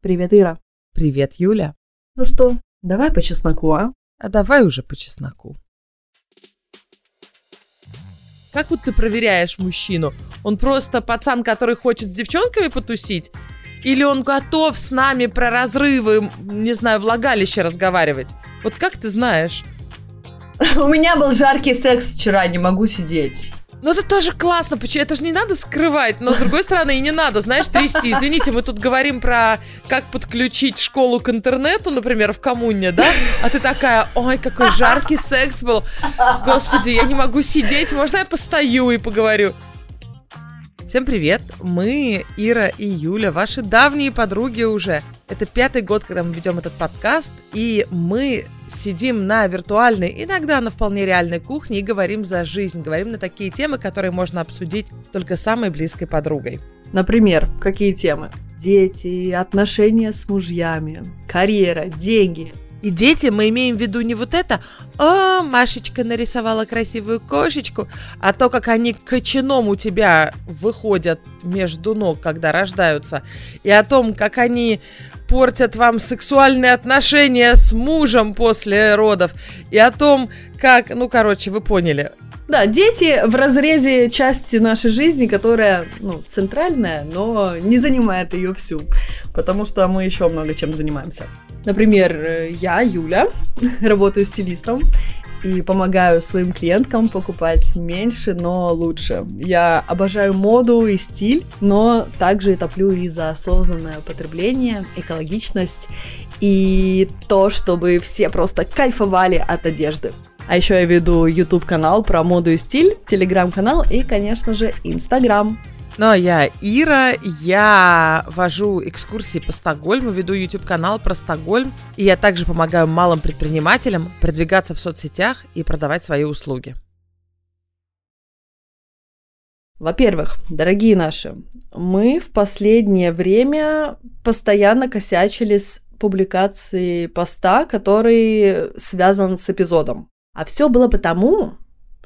Привет, Ира. Привет, Юля. Ну что, давай по чесноку, а? А давай уже по чесноку. Как вот ты проверяешь мужчину? Он просто пацан, который хочет с девчонками потусить? Или он готов с нами про разрывы, не знаю, влагалище разговаривать? Вот как ты знаешь? У меня был жаркий секс вчера, не могу сидеть. Ну это тоже классно, почему это же не надо скрывать, но с другой стороны и не надо, знаешь, трясти. Извините, мы тут говорим про как подключить школу к интернету, например, в коммуне, да? А ты такая, ой, какой жаркий секс был. Господи, я не могу сидеть, можно я постою и поговорю? Всем привет! Мы, Ира и Юля, ваши давние подруги уже. Это пятый год, когда мы ведем этот подкаст, и мы сидим на виртуальной, иногда на вполне реальной кухне и говорим за жизнь, говорим на такие темы, которые можно обсудить только с самой близкой подругой. Например, какие темы? Дети, отношения с мужьями, карьера, деньги, и дети, мы имеем в виду не вот это, о, Машечка нарисовала красивую кошечку, а то, как они кочаном у тебя выходят между ног, когда рождаются, и о том, как они портят вам сексуальные отношения с мужем после родов, и о том, как, ну, короче, вы поняли, да, дети в разрезе части нашей жизни, которая, ну, центральная, но не занимает ее всю, потому что мы еще много чем занимаемся. Например, я, Юля, работаю стилистом и помогаю своим клиенткам покупать меньше, но лучше. Я обожаю моду и стиль, но также топлю и за осознанное потребление, экологичность и то, чтобы все просто кайфовали от одежды. А еще я веду YouTube канал про моду и стиль, телеграм-канал и, конечно же, Инстаграм. А я Ира, я вожу экскурсии по Стокгольму, веду YouTube-канал про Стокгольм, и я также помогаю малым предпринимателям продвигаться в соцсетях и продавать свои услуги. Во-первых, дорогие наши, мы в последнее время постоянно косячили с публикацией поста, который связан с эпизодом. А все было потому,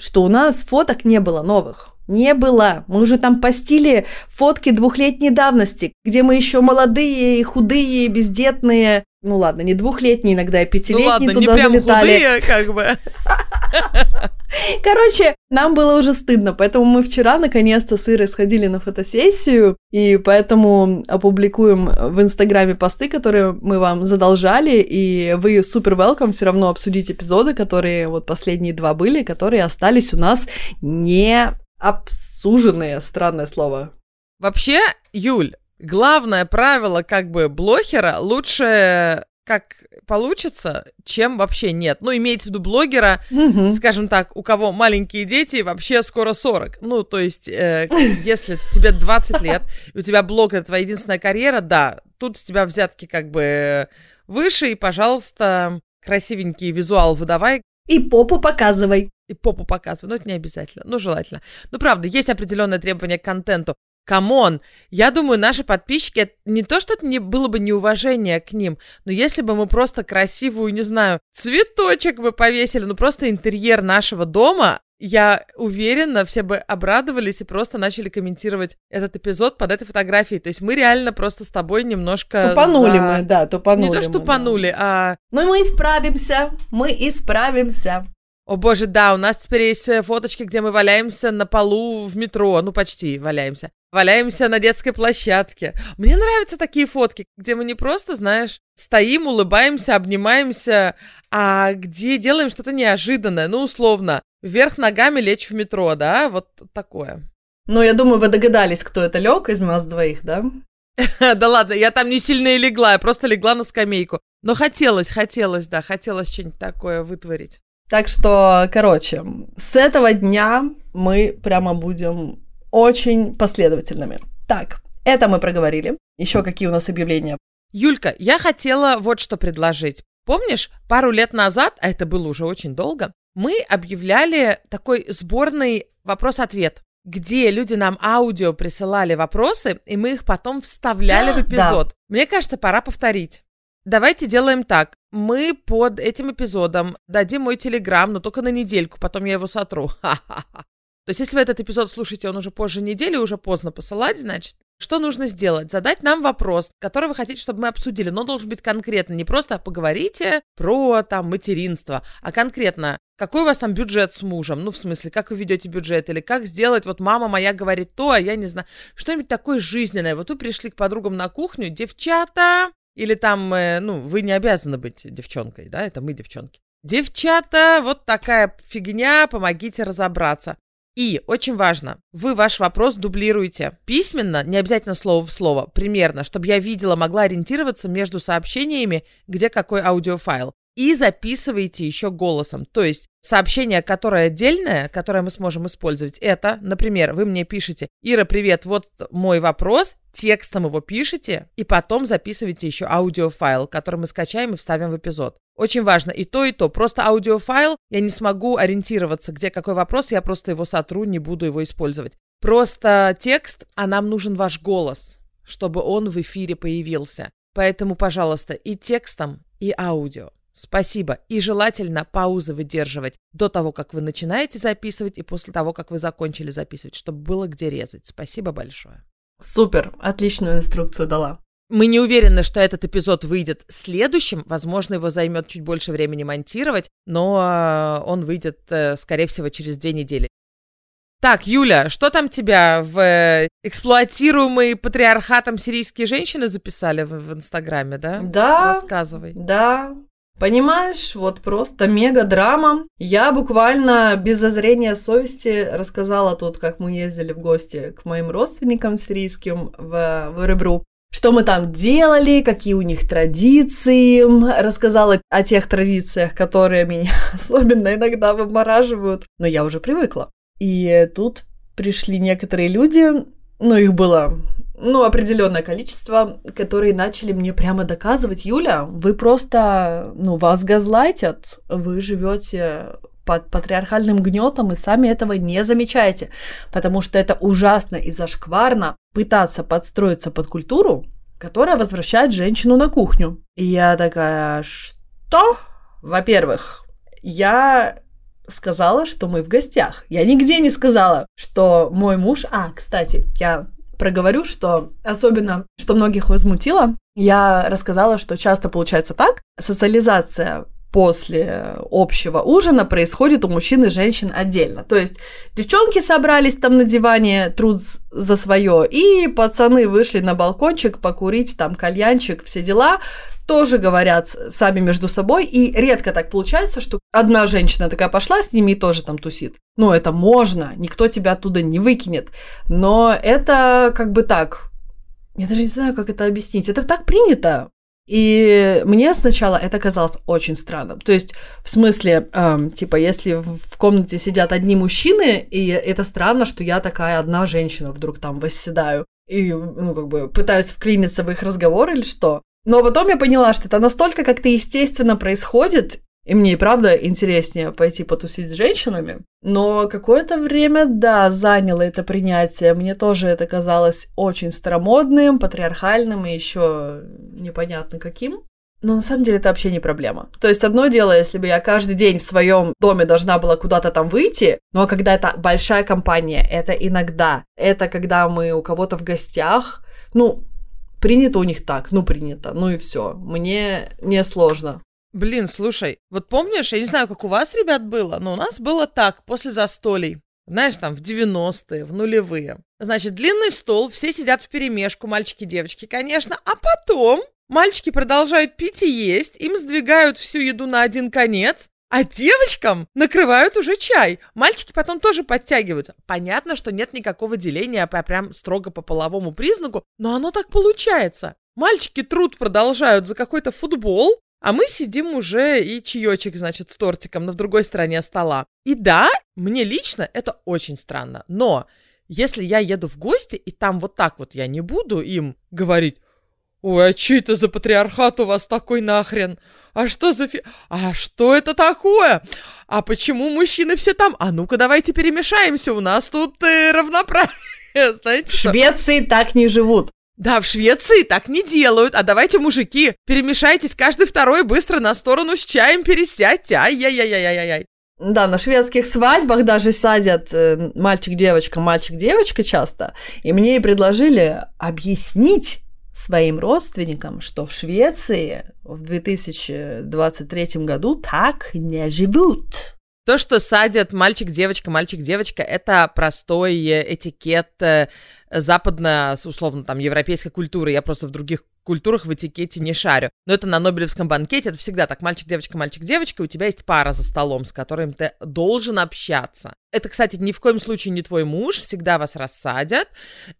что у нас фоток не было новых. Не было. Мы уже там постили фотки двухлетней давности, где мы еще молодые и худые, бездетные. Ну ладно, не двухлетние, иногда и пятилетние ну, ладно, туда не прям залетали. худые, как бы. Короче, нам было уже стыдно, поэтому мы вчера наконец-то с Ирой сходили на фотосессию, и поэтому опубликуем в Инстаграме посты, которые мы вам задолжали, и вы супер welcome все равно обсудить эпизоды, которые вот последние два были, которые остались у нас не обсуженные, странное слово. Вообще, Юль, главное правило как бы блохера лучше как получится, чем вообще нет. Ну, имеется в виду блогера, mm-hmm. скажем так, у кого маленькие дети, вообще скоро 40. Ну, то есть, э, если тебе 20 лет, и у тебя блог — это твоя единственная карьера, да, тут с тебя взятки как бы выше, и, пожалуйста, красивенький визуал выдавай. И попу показывай. И попу показывай, но это не обязательно, ну, желательно. Ну, правда, есть определенные требования к контенту. Come on, я думаю, наши подписчики, не то, что это не было бы неуважение к ним, но если бы мы просто красивую, не знаю, цветочек бы повесили, ну просто интерьер нашего дома, я уверена, все бы обрадовались и просто начали комментировать этот эпизод под этой фотографией. То есть мы реально просто с тобой немножко... Тупанули за... мы, да, тупанули. Не то, что тупанули, да. а... Ну мы исправимся, мы исправимся. О боже, да, у нас теперь есть э, фоточки, где мы валяемся на полу в метро, ну почти валяемся. Валяемся на детской площадке. Мне нравятся такие фотки, где мы не просто, знаешь, стоим, улыбаемся, обнимаемся, а где делаем что-то неожиданное, ну условно, вверх ногами лечь в метро, да, вот такое. Ну, я думаю, вы догадались, кто это лег из нас двоих, да? Да ладно, я там не сильно и легла, я просто легла на скамейку. Но хотелось, хотелось, да, хотелось что-нибудь такое вытворить. Так что, короче, с этого дня мы прямо будем очень последовательными. Так, это мы проговорили. Еще какие у нас объявления? Юлька, я хотела вот что предложить. Помнишь, пару лет назад, а это было уже очень долго, мы объявляли такой сборный вопрос-ответ, где люди нам аудио присылали вопросы, и мы их потом вставляли в эпизод. Да. Мне кажется, пора повторить. Давайте делаем так. Мы под этим эпизодом дадим мой телеграм, но только на недельку, потом я его сотру. То есть, если вы этот эпизод слушаете, он уже позже недели, уже поздно посылать, значит, что нужно сделать? Задать нам вопрос, который вы хотите, чтобы мы обсудили, но должен быть конкретно, не просто поговорите про там материнство, а конкретно, какой у вас там бюджет с мужем, ну, в смысле, как вы ведете бюджет, или как сделать, вот мама моя говорит то, а я не знаю, что-нибудь такое жизненное. Вот вы пришли к подругам на кухню, девчата, или там, э, ну, вы не обязаны быть девчонкой, да, это мы девчонки. Девчата, вот такая фигня, помогите разобраться. И очень важно, вы ваш вопрос дублируете письменно, не обязательно слово в слово, примерно, чтобы я видела, могла ориентироваться между сообщениями, где какой аудиофайл. И записываете еще голосом. То есть сообщение, которое отдельное, которое мы сможем использовать, это, например, вы мне пишете, Ира, привет, вот мой вопрос, текстом его пишете, и потом записываете еще аудиофайл, который мы скачаем и вставим в эпизод. Очень важно и то, и то. Просто аудиофайл, я не смогу ориентироваться, где какой вопрос, я просто его сотру, не буду его использовать. Просто текст, а нам нужен ваш голос, чтобы он в эфире появился. Поэтому, пожалуйста, и текстом, и аудио. Спасибо. И желательно паузы выдерживать до того, как вы начинаете записывать, и после того, как вы закончили записывать, чтобы было где резать. Спасибо большое. Супер, отличную инструкцию дала. Мы не уверены, что этот эпизод выйдет следующим. Возможно, его займет чуть больше времени монтировать, но э, он выйдет, э, скорее всего, через две недели. Так, Юля, что там тебя в э, эксплуатируемые патриархатом сирийские женщины записали в, в Инстаграме, да? Да. Рассказывай. Да. Понимаешь, вот просто мега драма. Я буквально без зазрения совести рассказала тут, как мы ездили в гости к моим родственникам сирийским в, в Ребру что мы там делали, какие у них традиции, рассказала о тех традициях, которые меня особенно иногда вымораживают, но я уже привыкла. И тут пришли некоторые люди, ну, их было, ну, определенное количество, которые начали мне прямо доказывать, Юля, вы просто, ну, вас газлайтят, вы живете под патриархальным гнетом и сами этого не замечаете, потому что это ужасно и зашкварно пытаться подстроиться под культуру, которая возвращает женщину на кухню. И я такая, что? Во-первых, я сказала, что мы в гостях. Я нигде не сказала, что мой муж... А, кстати, я проговорю, что особенно, что многих возмутило, я рассказала, что часто получается так, социализация после общего ужина происходит у мужчин и женщин отдельно. То есть девчонки собрались там на диване, труд за свое, и пацаны вышли на балкончик покурить там кальянчик, все дела, тоже говорят сами между собой, и редко так получается, что одна женщина такая пошла с ними и тоже там тусит. Ну, это можно, никто тебя оттуда не выкинет, но это как бы так, я даже не знаю, как это объяснить. Это так принято. И мне сначала это казалось очень странным. То есть, в смысле, эм, типа, если в комнате сидят одни мужчины, и это странно, что я такая одна женщина вдруг там восседаю и, ну, как бы пытаюсь вклиниться в их разговор или что. Но потом я поняла, что это настолько как-то естественно происходит, и мне и правда интереснее пойти потусить с женщинами. Но какое-то время, да, заняло это принятие. Мне тоже это казалось очень старомодным, патриархальным и еще непонятно каким. Но на самом деле это вообще не проблема. То есть одно дело, если бы я каждый день в своем доме должна была куда-то там выйти, но когда это большая компания, это иногда, это когда мы у кого-то в гостях, ну, принято у них так, ну, принято, ну и все. Мне не сложно. Блин, слушай, вот помнишь, я не знаю, как у вас, ребят, было, но у нас было так, после застолий. Знаешь, там, в 90-е, в нулевые. Значит, длинный стол, все сидят в перемешку, мальчики, девочки, конечно. А потом мальчики продолжают пить и есть, им сдвигают всю еду на один конец, а девочкам накрывают уже чай. Мальчики потом тоже подтягиваются. Понятно, что нет никакого деления по, прям строго по половому признаку, но оно так получается. Мальчики труд продолжают за какой-то футбол, а мы сидим уже и чаечек, значит, с тортиком на другой стороне стола. И да, мне лично это очень странно. Но если я еду в гости, и там вот так вот я не буду им говорить, Ой, а что это за патриархат у вас такой нахрен? А что за фи... А что это такое? А почему мужчины все там? А ну-ка давайте перемешаемся, у нас тут э, равноправие. Знаете, в Швеции так не живут. Да, в Швеции так не делают. А давайте, мужики, перемешайтесь каждый второй быстро на сторону с чаем пересядьте. Ай-яй-яй-яй-яй-яй. Да, на шведских свадьбах даже садят э, мальчик-девочка, мальчик-девочка часто. И мне предложили объяснить своим родственникам, что в Швеции в 2023 году так не живут. То, что садят мальчик-девочка, мальчик-девочка, это простой этикет э, западно, условно, там, европейской культуры. Я просто в других культурах в этикете не шарю. Но это на Нобелевском банкете, это всегда так, мальчик-девочка, мальчик-девочка, у тебя есть пара за столом, с которым ты должен общаться. Это, кстати, ни в коем случае не твой муж, всегда вас рассадят,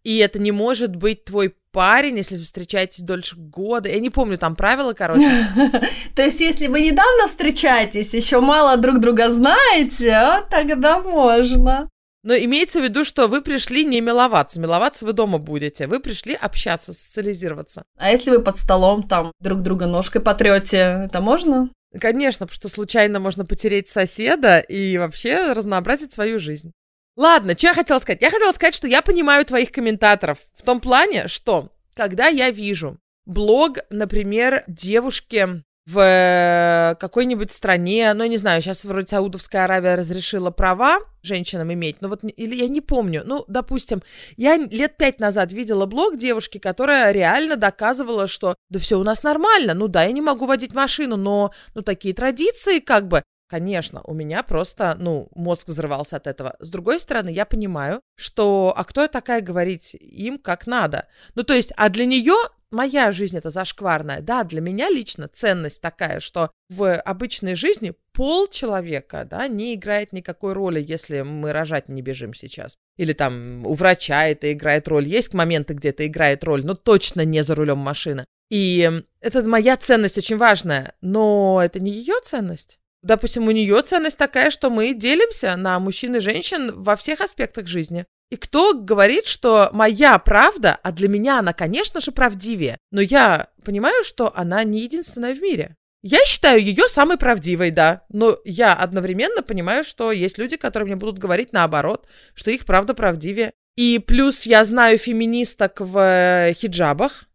и это не может быть твой парень, если вы встречаетесь дольше года. Я не помню, там правила, короче. То есть, если вы недавно встречаетесь, еще мало друг друга знаете, тогда можно. Но имеется в виду, что вы пришли не миловаться. Миловаться вы дома будете. Вы пришли общаться, социализироваться. А если вы под столом там друг друга ножкой потрете, это можно? Конечно, потому что случайно можно потереть соседа и вообще разнообразить свою жизнь. Ладно, что я хотела сказать? Я хотела сказать, что я понимаю твоих комментаторов в том плане, что когда я вижу блог, например, девушки в э, какой-нибудь стране, ну, я не знаю, сейчас вроде Саудовская Аравия разрешила права женщинам иметь, но вот, или я не помню, ну, допустим, я лет пять назад видела блог девушки, которая реально доказывала, что да все у нас нормально, ну да, я не могу водить машину, но, ну, такие традиции, как бы, Конечно, у меня просто, ну, мозг взрывался от этого. С другой стороны, я понимаю, что, а кто я такая говорить им как надо? Ну, то есть, а для нее моя жизнь это зашкварная. Да, для меня лично ценность такая, что в обычной жизни пол человека, да, не играет никакой роли, если мы рожать не бежим сейчас. Или там у врача это играет роль. Есть моменты, где это играет роль, но точно не за рулем машины. И это моя ценность очень важная, но это не ее ценность. Допустим, у нее ценность такая, что мы делимся на мужчин и женщин во всех аспектах жизни. И кто говорит, что моя правда, а для меня она, конечно же, правдивее, но я понимаю, что она не единственная в мире. Я считаю ее самой правдивой, да, но я одновременно понимаю, что есть люди, которые мне будут говорить наоборот, что их правда правдивее. И плюс я знаю феминисток в э, хиджабах.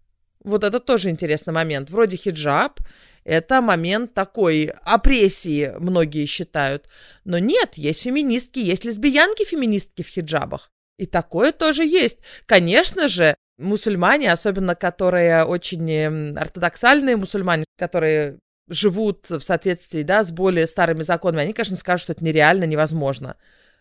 Вот это тоже интересный момент. Вроде хиджаб, это момент такой опрессии, многие считают. Но нет, есть феминистки, есть лесбиянки-феминистки в хиджабах. И такое тоже есть. Конечно же, мусульмане, особенно которые очень эм, ортодоксальные мусульмане, которые живут в соответствии да, с более старыми законами, они, конечно, скажут, что это нереально, невозможно.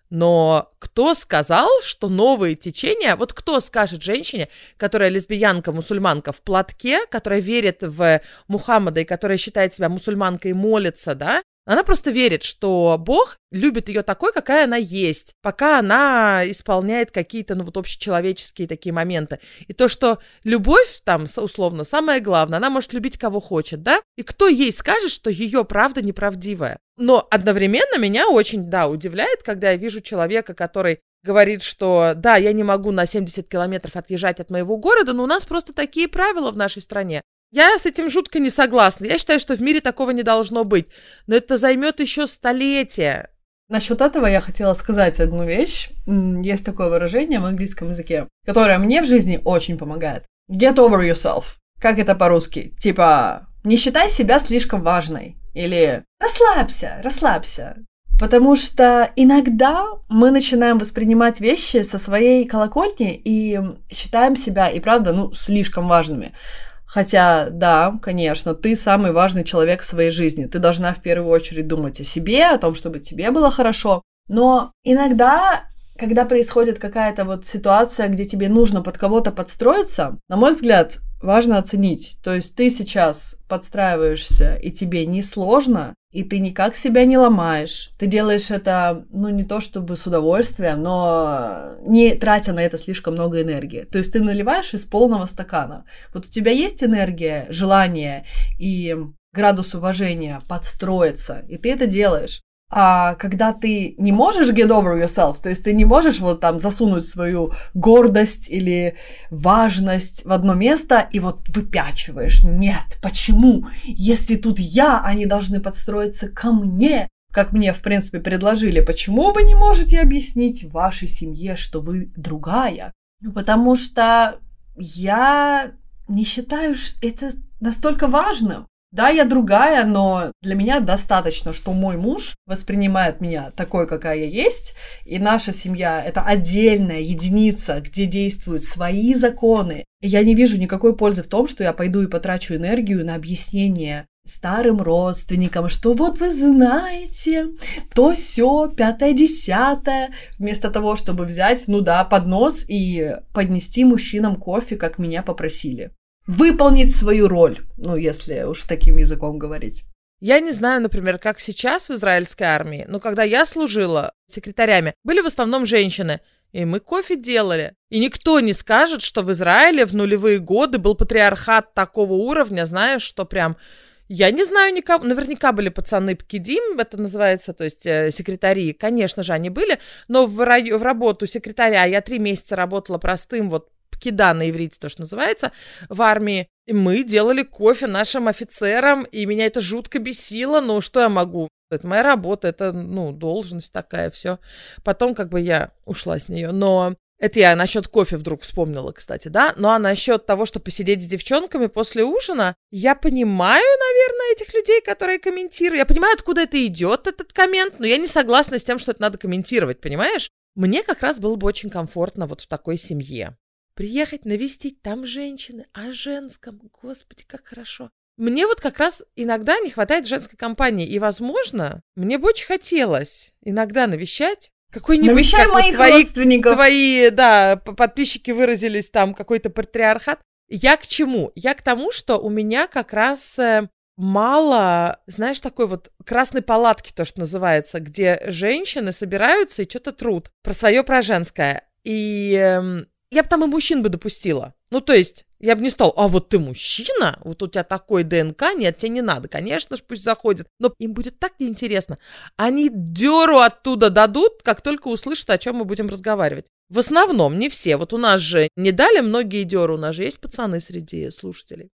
Но кто сказал, что новые течения, вот кто скажет женщине, которая лесбиянка, мусульманка в платке, которая верит в Мухаммада и которая считает себя мусульманкой и молится, да, она просто верит, что Бог любит ее такой, какая она есть, пока она исполняет какие-то, ну вот общечеловеческие такие моменты. И то, что любовь там, условно, самое главное, она может любить кого хочет, да? И кто ей скажет, что ее правда неправдивая? Но одновременно меня очень, да, удивляет, когда я вижу человека, который говорит, что да, я не могу на 70 километров отъезжать от моего города, но у нас просто такие правила в нашей стране. Я с этим жутко не согласна. Я считаю, что в мире такого не должно быть. Но это займет еще столетия. Насчет этого я хотела сказать одну вещь. Есть такое выражение в английском языке, которое мне в жизни очень помогает. Get over yourself. Как это по-русски? Типа, не считай себя слишком важной. Или расслабься, расслабься. Потому что иногда мы начинаем воспринимать вещи со своей колокольни и считаем себя и правда, ну, слишком важными. Хотя, да, конечно, ты самый важный человек в своей жизни. Ты должна в первую очередь думать о себе, о том, чтобы тебе было хорошо. Но иногда, когда происходит какая-то вот ситуация, где тебе нужно под кого-то подстроиться, на мой взгляд, важно оценить. То есть ты сейчас подстраиваешься, и тебе не сложно, и ты никак себя не ломаешь. Ты делаешь это, ну, не то чтобы с удовольствием, но не тратя на это слишком много энергии. То есть ты наливаешь из полного стакана. Вот у тебя есть энергия, желание и градус уважения подстроиться, и ты это делаешь. А когда ты не можешь get over yourself, то есть ты не можешь вот там засунуть свою гордость или важность в одно место и вот выпячиваешь. Нет, почему? Если тут я, они должны подстроиться ко мне. Как мне, в принципе, предложили, почему вы не можете объяснить вашей семье, что вы другая? Ну, потому что я не считаю это настолько важным. Да, я другая, но для меня достаточно, что мой муж воспринимает меня такой, какая я есть, и наша семья — это отдельная единица, где действуют свои законы. И я не вижу никакой пользы в том, что я пойду и потрачу энергию на объяснение старым родственникам, что вот вы знаете, то все пятое, десятое, вместо того, чтобы взять, ну да, поднос и поднести мужчинам кофе, как меня попросили. Выполнить свою роль, ну, если уж таким языком говорить. Я не знаю, например, как сейчас в израильской армии, но когда я служила секретарями, были в основном женщины, и мы кофе делали. И никто не скажет, что в Израиле в нулевые годы был патриархат такого уровня, знаешь, что прям я не знаю никого, наверняка были пацаны Пкидим, это называется, то есть э, секретари, конечно же, они были, но в, в работу секретаря я три месяца работала простым вот пкида на иврите, то, что называется, в армии. И мы делали кофе нашим офицерам, и меня это жутко бесило, но что я могу? Это моя работа, это, ну, должность такая, все. Потом как бы я ушла с нее, но это я насчет кофе вдруг вспомнила, кстати, да? Ну а насчет того, что посидеть с девчонками после ужина, я понимаю, наверное, этих людей, которые комментируют. Я понимаю, откуда это идет, этот коммент, но я не согласна с тем, что это надо комментировать, понимаешь? Мне как раз было бы очень комфортно вот в такой семье. Приехать, навестить, там женщины, о женском, господи, как хорошо. Мне вот как раз иногда не хватает женской компании, и, возможно, мне бы очень хотелось иногда навещать какой-нибудь, как моих вот твои, родственников. твои, да, подписчики выразились там, какой-то патриархат. Я к чему? Я к тому, что у меня как раз э, мало, знаешь, такой вот красной палатки, то, что называется, где женщины собираются и что-то труд про свое, про женское. И э, я бы там и мужчин бы допустила. Ну, то есть, я бы не стал, а вот ты мужчина, вот у тебя такой ДНК, нет, тебе не надо, конечно же, пусть заходит, но им будет так неинтересно. Они деру оттуда дадут, как только услышат, о чем мы будем разговаривать. В основном, не все. Вот у нас же не дали многие деру, у нас же есть пацаны среди слушателей.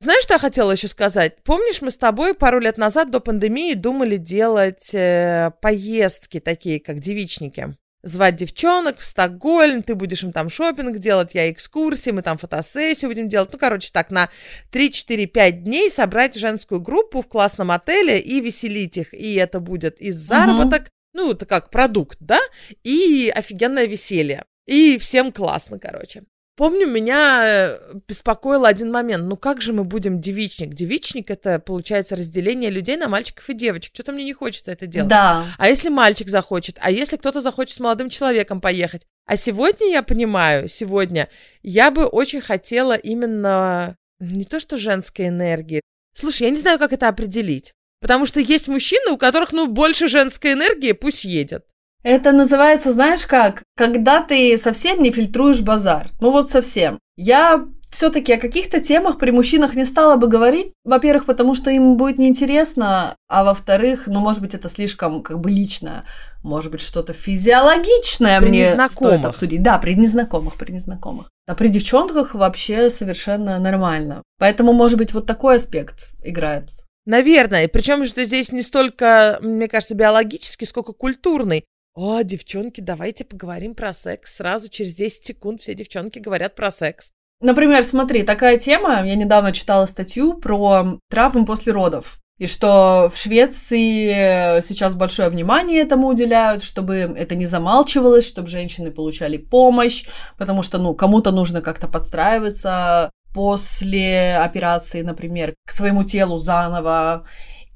Знаешь, что я хотела еще сказать? Помнишь, мы с тобой пару лет назад до пандемии думали делать э, поездки такие, как девичники? звать девчонок в Стокгольм, ты будешь им там шопинг делать, я экскурсии, мы там фотосессию будем делать. Ну, короче, так, на 3-4-5 дней собрать женскую группу в классном отеле и веселить их. И это будет и заработок, uh-huh. ну, это как продукт, да, и офигенное веселье. И всем классно, короче. Помню, меня э, беспокоил один момент. Ну как же мы будем девичник? Девичник это, получается, разделение людей на мальчиков и девочек. Что-то мне не хочется это делать. Да. А если мальчик захочет? А если кто-то захочет с молодым человеком поехать? А сегодня я понимаю, сегодня я бы очень хотела именно не то что женской энергии. Слушай, я не знаю, как это определить. Потому что есть мужчины, у которых, ну, больше женской энергии, пусть едет. Это называется, знаешь как, когда ты совсем не фильтруешь базар. Ну вот совсем. Я все-таки о каких-то темах при мужчинах не стала бы говорить. Во-первых, потому что им будет неинтересно, а во-вторых, ну, может быть, это слишком как бы личное. Может быть, что-то физиологичное при мне незнакомых. стоит обсудить. Да, при незнакомых, при незнакомых. А при девчонках вообще совершенно нормально. Поэтому, может быть, вот такой аспект играет. Наверное. Причем, что здесь не столько, мне кажется, биологический, сколько культурный. О, девчонки, давайте поговорим про секс. Сразу через 10 секунд все девчонки говорят про секс. Например, смотри, такая тема, я недавно читала статью про травмы после родов. И что в Швеции сейчас большое внимание этому уделяют, чтобы это не замалчивалось, чтобы женщины получали помощь, потому что, ну, кому-то нужно как-то подстраиваться после операции, например, к своему телу заново.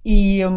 И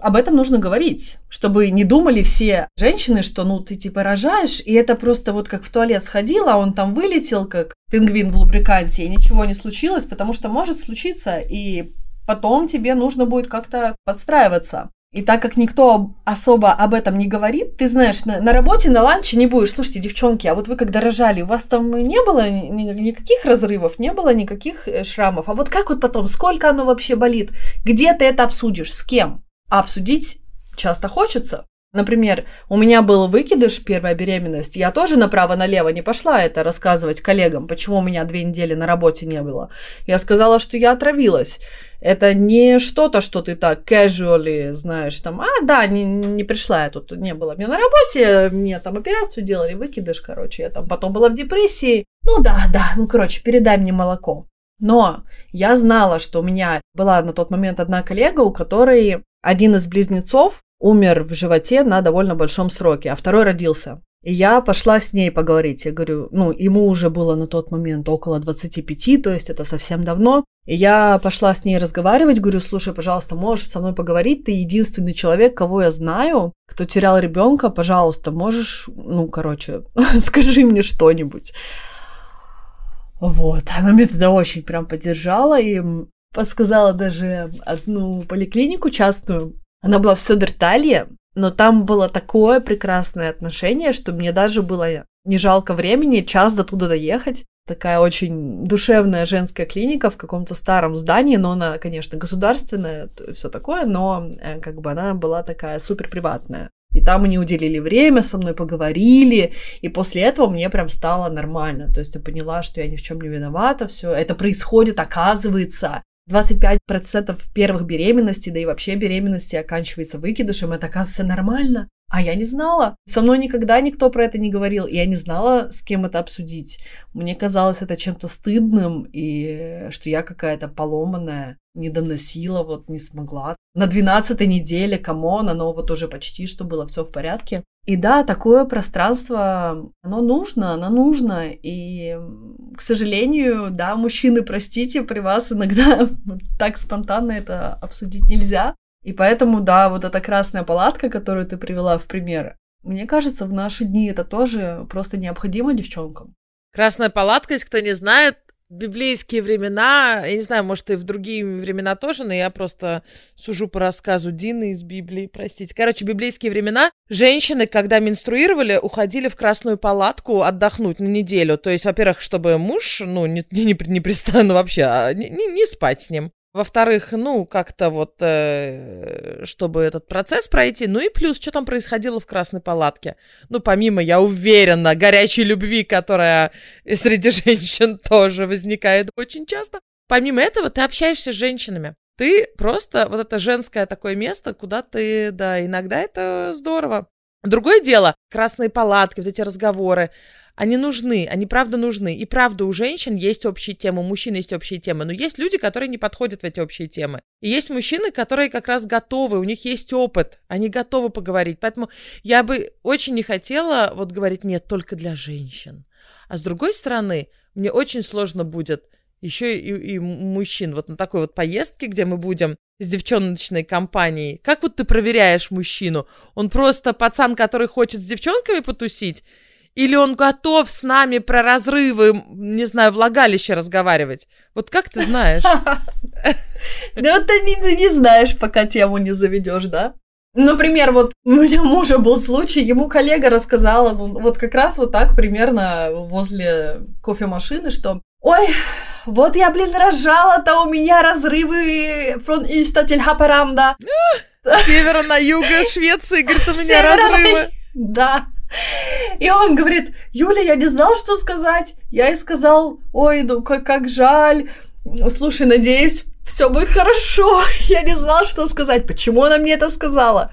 об этом нужно говорить, чтобы не думали все женщины, что ну ты типа рожаешь, и это просто вот как в туалет сходила, а он там вылетел, как пингвин в лубриканте, и ничего не случилось, потому что может случиться, и потом тебе нужно будет как-то подстраиваться. И так как никто особо об этом не говорит, ты знаешь, на, на работе, на ланче не будешь. Слушайте, девчонки, а вот вы когда рожали, у вас там не было ни, никаких разрывов, не было никаких э, шрамов. А вот как вот потом, сколько оно вообще болит? Где ты это обсудишь? С кем? Обсудить часто хочется. Например, у меня был выкидыш, первая беременность. Я тоже направо-налево не пошла это рассказывать коллегам, почему у меня две недели на работе не было. Я сказала, что я отравилась. Это не что-то, что ты так casually знаешь, там, а, да, не, не пришла я тут, не было. Мне на работе, мне там операцию делали, выкидыш, короче. Я там потом была в депрессии, ну да, да, ну короче, передай мне молоко. Но я знала, что у меня была на тот момент одна коллега, у которой один из близнецов умер в животе на довольно большом сроке, а второй родился. И я пошла с ней поговорить. Я говорю, ну, ему уже было на тот момент около 25, то есть это совсем давно. И я пошла с ней разговаривать, говорю, слушай, пожалуйста, можешь со мной поговорить? Ты единственный человек, кого я знаю, кто терял ребенка, пожалуйста, можешь, ну, короче, скажи мне что-нибудь. Вот, она меня тогда очень прям поддержала и подсказала даже одну поликлинику частную. Она была в Сёдерталье, но там было такое прекрасное отношение, что мне даже было не жалко времени час до туда доехать. Такая очень душевная женская клиника в каком-то старом здании, но она, конечно, государственная, все такое, но э, как бы она была такая супер приватная. И там они уделили время, со мной поговорили, и после этого мне прям стало нормально. То есть я поняла, что я ни в чем не виновата, все это происходит, оказывается, 25% первых беременностей, да и вообще беременности оканчивается выкидышем, это оказывается нормально. А я не знала. Со мной никогда никто про это не говорил. Я не знала, с кем это обсудить. Мне казалось это чем-то стыдным, и что я какая-то поломанная, не доносила, вот не смогла. На 12 неделе, come on, оно вот уже почти что было все в порядке. И да, такое пространство, оно нужно, оно нужно. И, к сожалению, да, мужчины, простите, при вас иногда так спонтанно это обсудить нельзя. И поэтому, да, вот эта красная палатка, которую ты привела в пример, мне кажется, в наши дни это тоже просто необходимо девчонкам. Красная палатка, если кто не знает, библейские времена, я не знаю, может, и в другие времена тоже, но я просто сужу по рассказу Дины из Библии, простите. Короче, библейские времена, женщины, когда менструировали, уходили в красную палатку отдохнуть на неделю. То есть, во-первых, чтобы муж, ну, не, не, не, не пристанно вообще, а не, не, не спать с ним. Во-вторых, ну, как-то вот, э, чтобы этот процесс пройти. Ну и плюс, что там происходило в Красной Палатке? Ну, помимо, я уверена, горячей любви, которая среди женщин тоже возникает очень часто. Помимо этого, ты общаешься с женщинами. Ты просто, вот это женское такое место, куда ты, да, иногда это здорово. Другое дело, красные палатки, вот эти разговоры. Они нужны, они правда нужны. И правда у женщин есть общие темы, у мужчин есть общие темы. Но есть люди, которые не подходят в эти общие темы. И есть мужчины, которые как раз готовы, у них есть опыт, они готовы поговорить. Поэтому я бы очень не хотела вот говорить «нет, только для женщин». А с другой стороны, мне очень сложно будет еще и, и мужчин вот на такой вот поездке, где мы будем с девчоночной компанией. Как вот ты проверяешь мужчину? Он просто пацан, который хочет с девчонками потусить? Или он готов с нами про разрывы, не знаю, влагалище разговаривать? Вот как ты знаешь? Да вот ты не знаешь, пока тему не заведешь, да? Например, вот у меня мужа был случай, ему коллега рассказала, ну, вот как раз вот так примерно возле кофемашины, что «Ой, вот я, блин, рожала-то, у меня разрывы from Ystad till Haparanda». Севера на юга Швеции, говорит, у меня разрывы. Да. И он говорит, Юля, я не знал, что сказать. Я ей сказал, ой, ну как, как жаль. Слушай, надеюсь, все будет хорошо. Я не знал, что сказать. Почему она мне это сказала?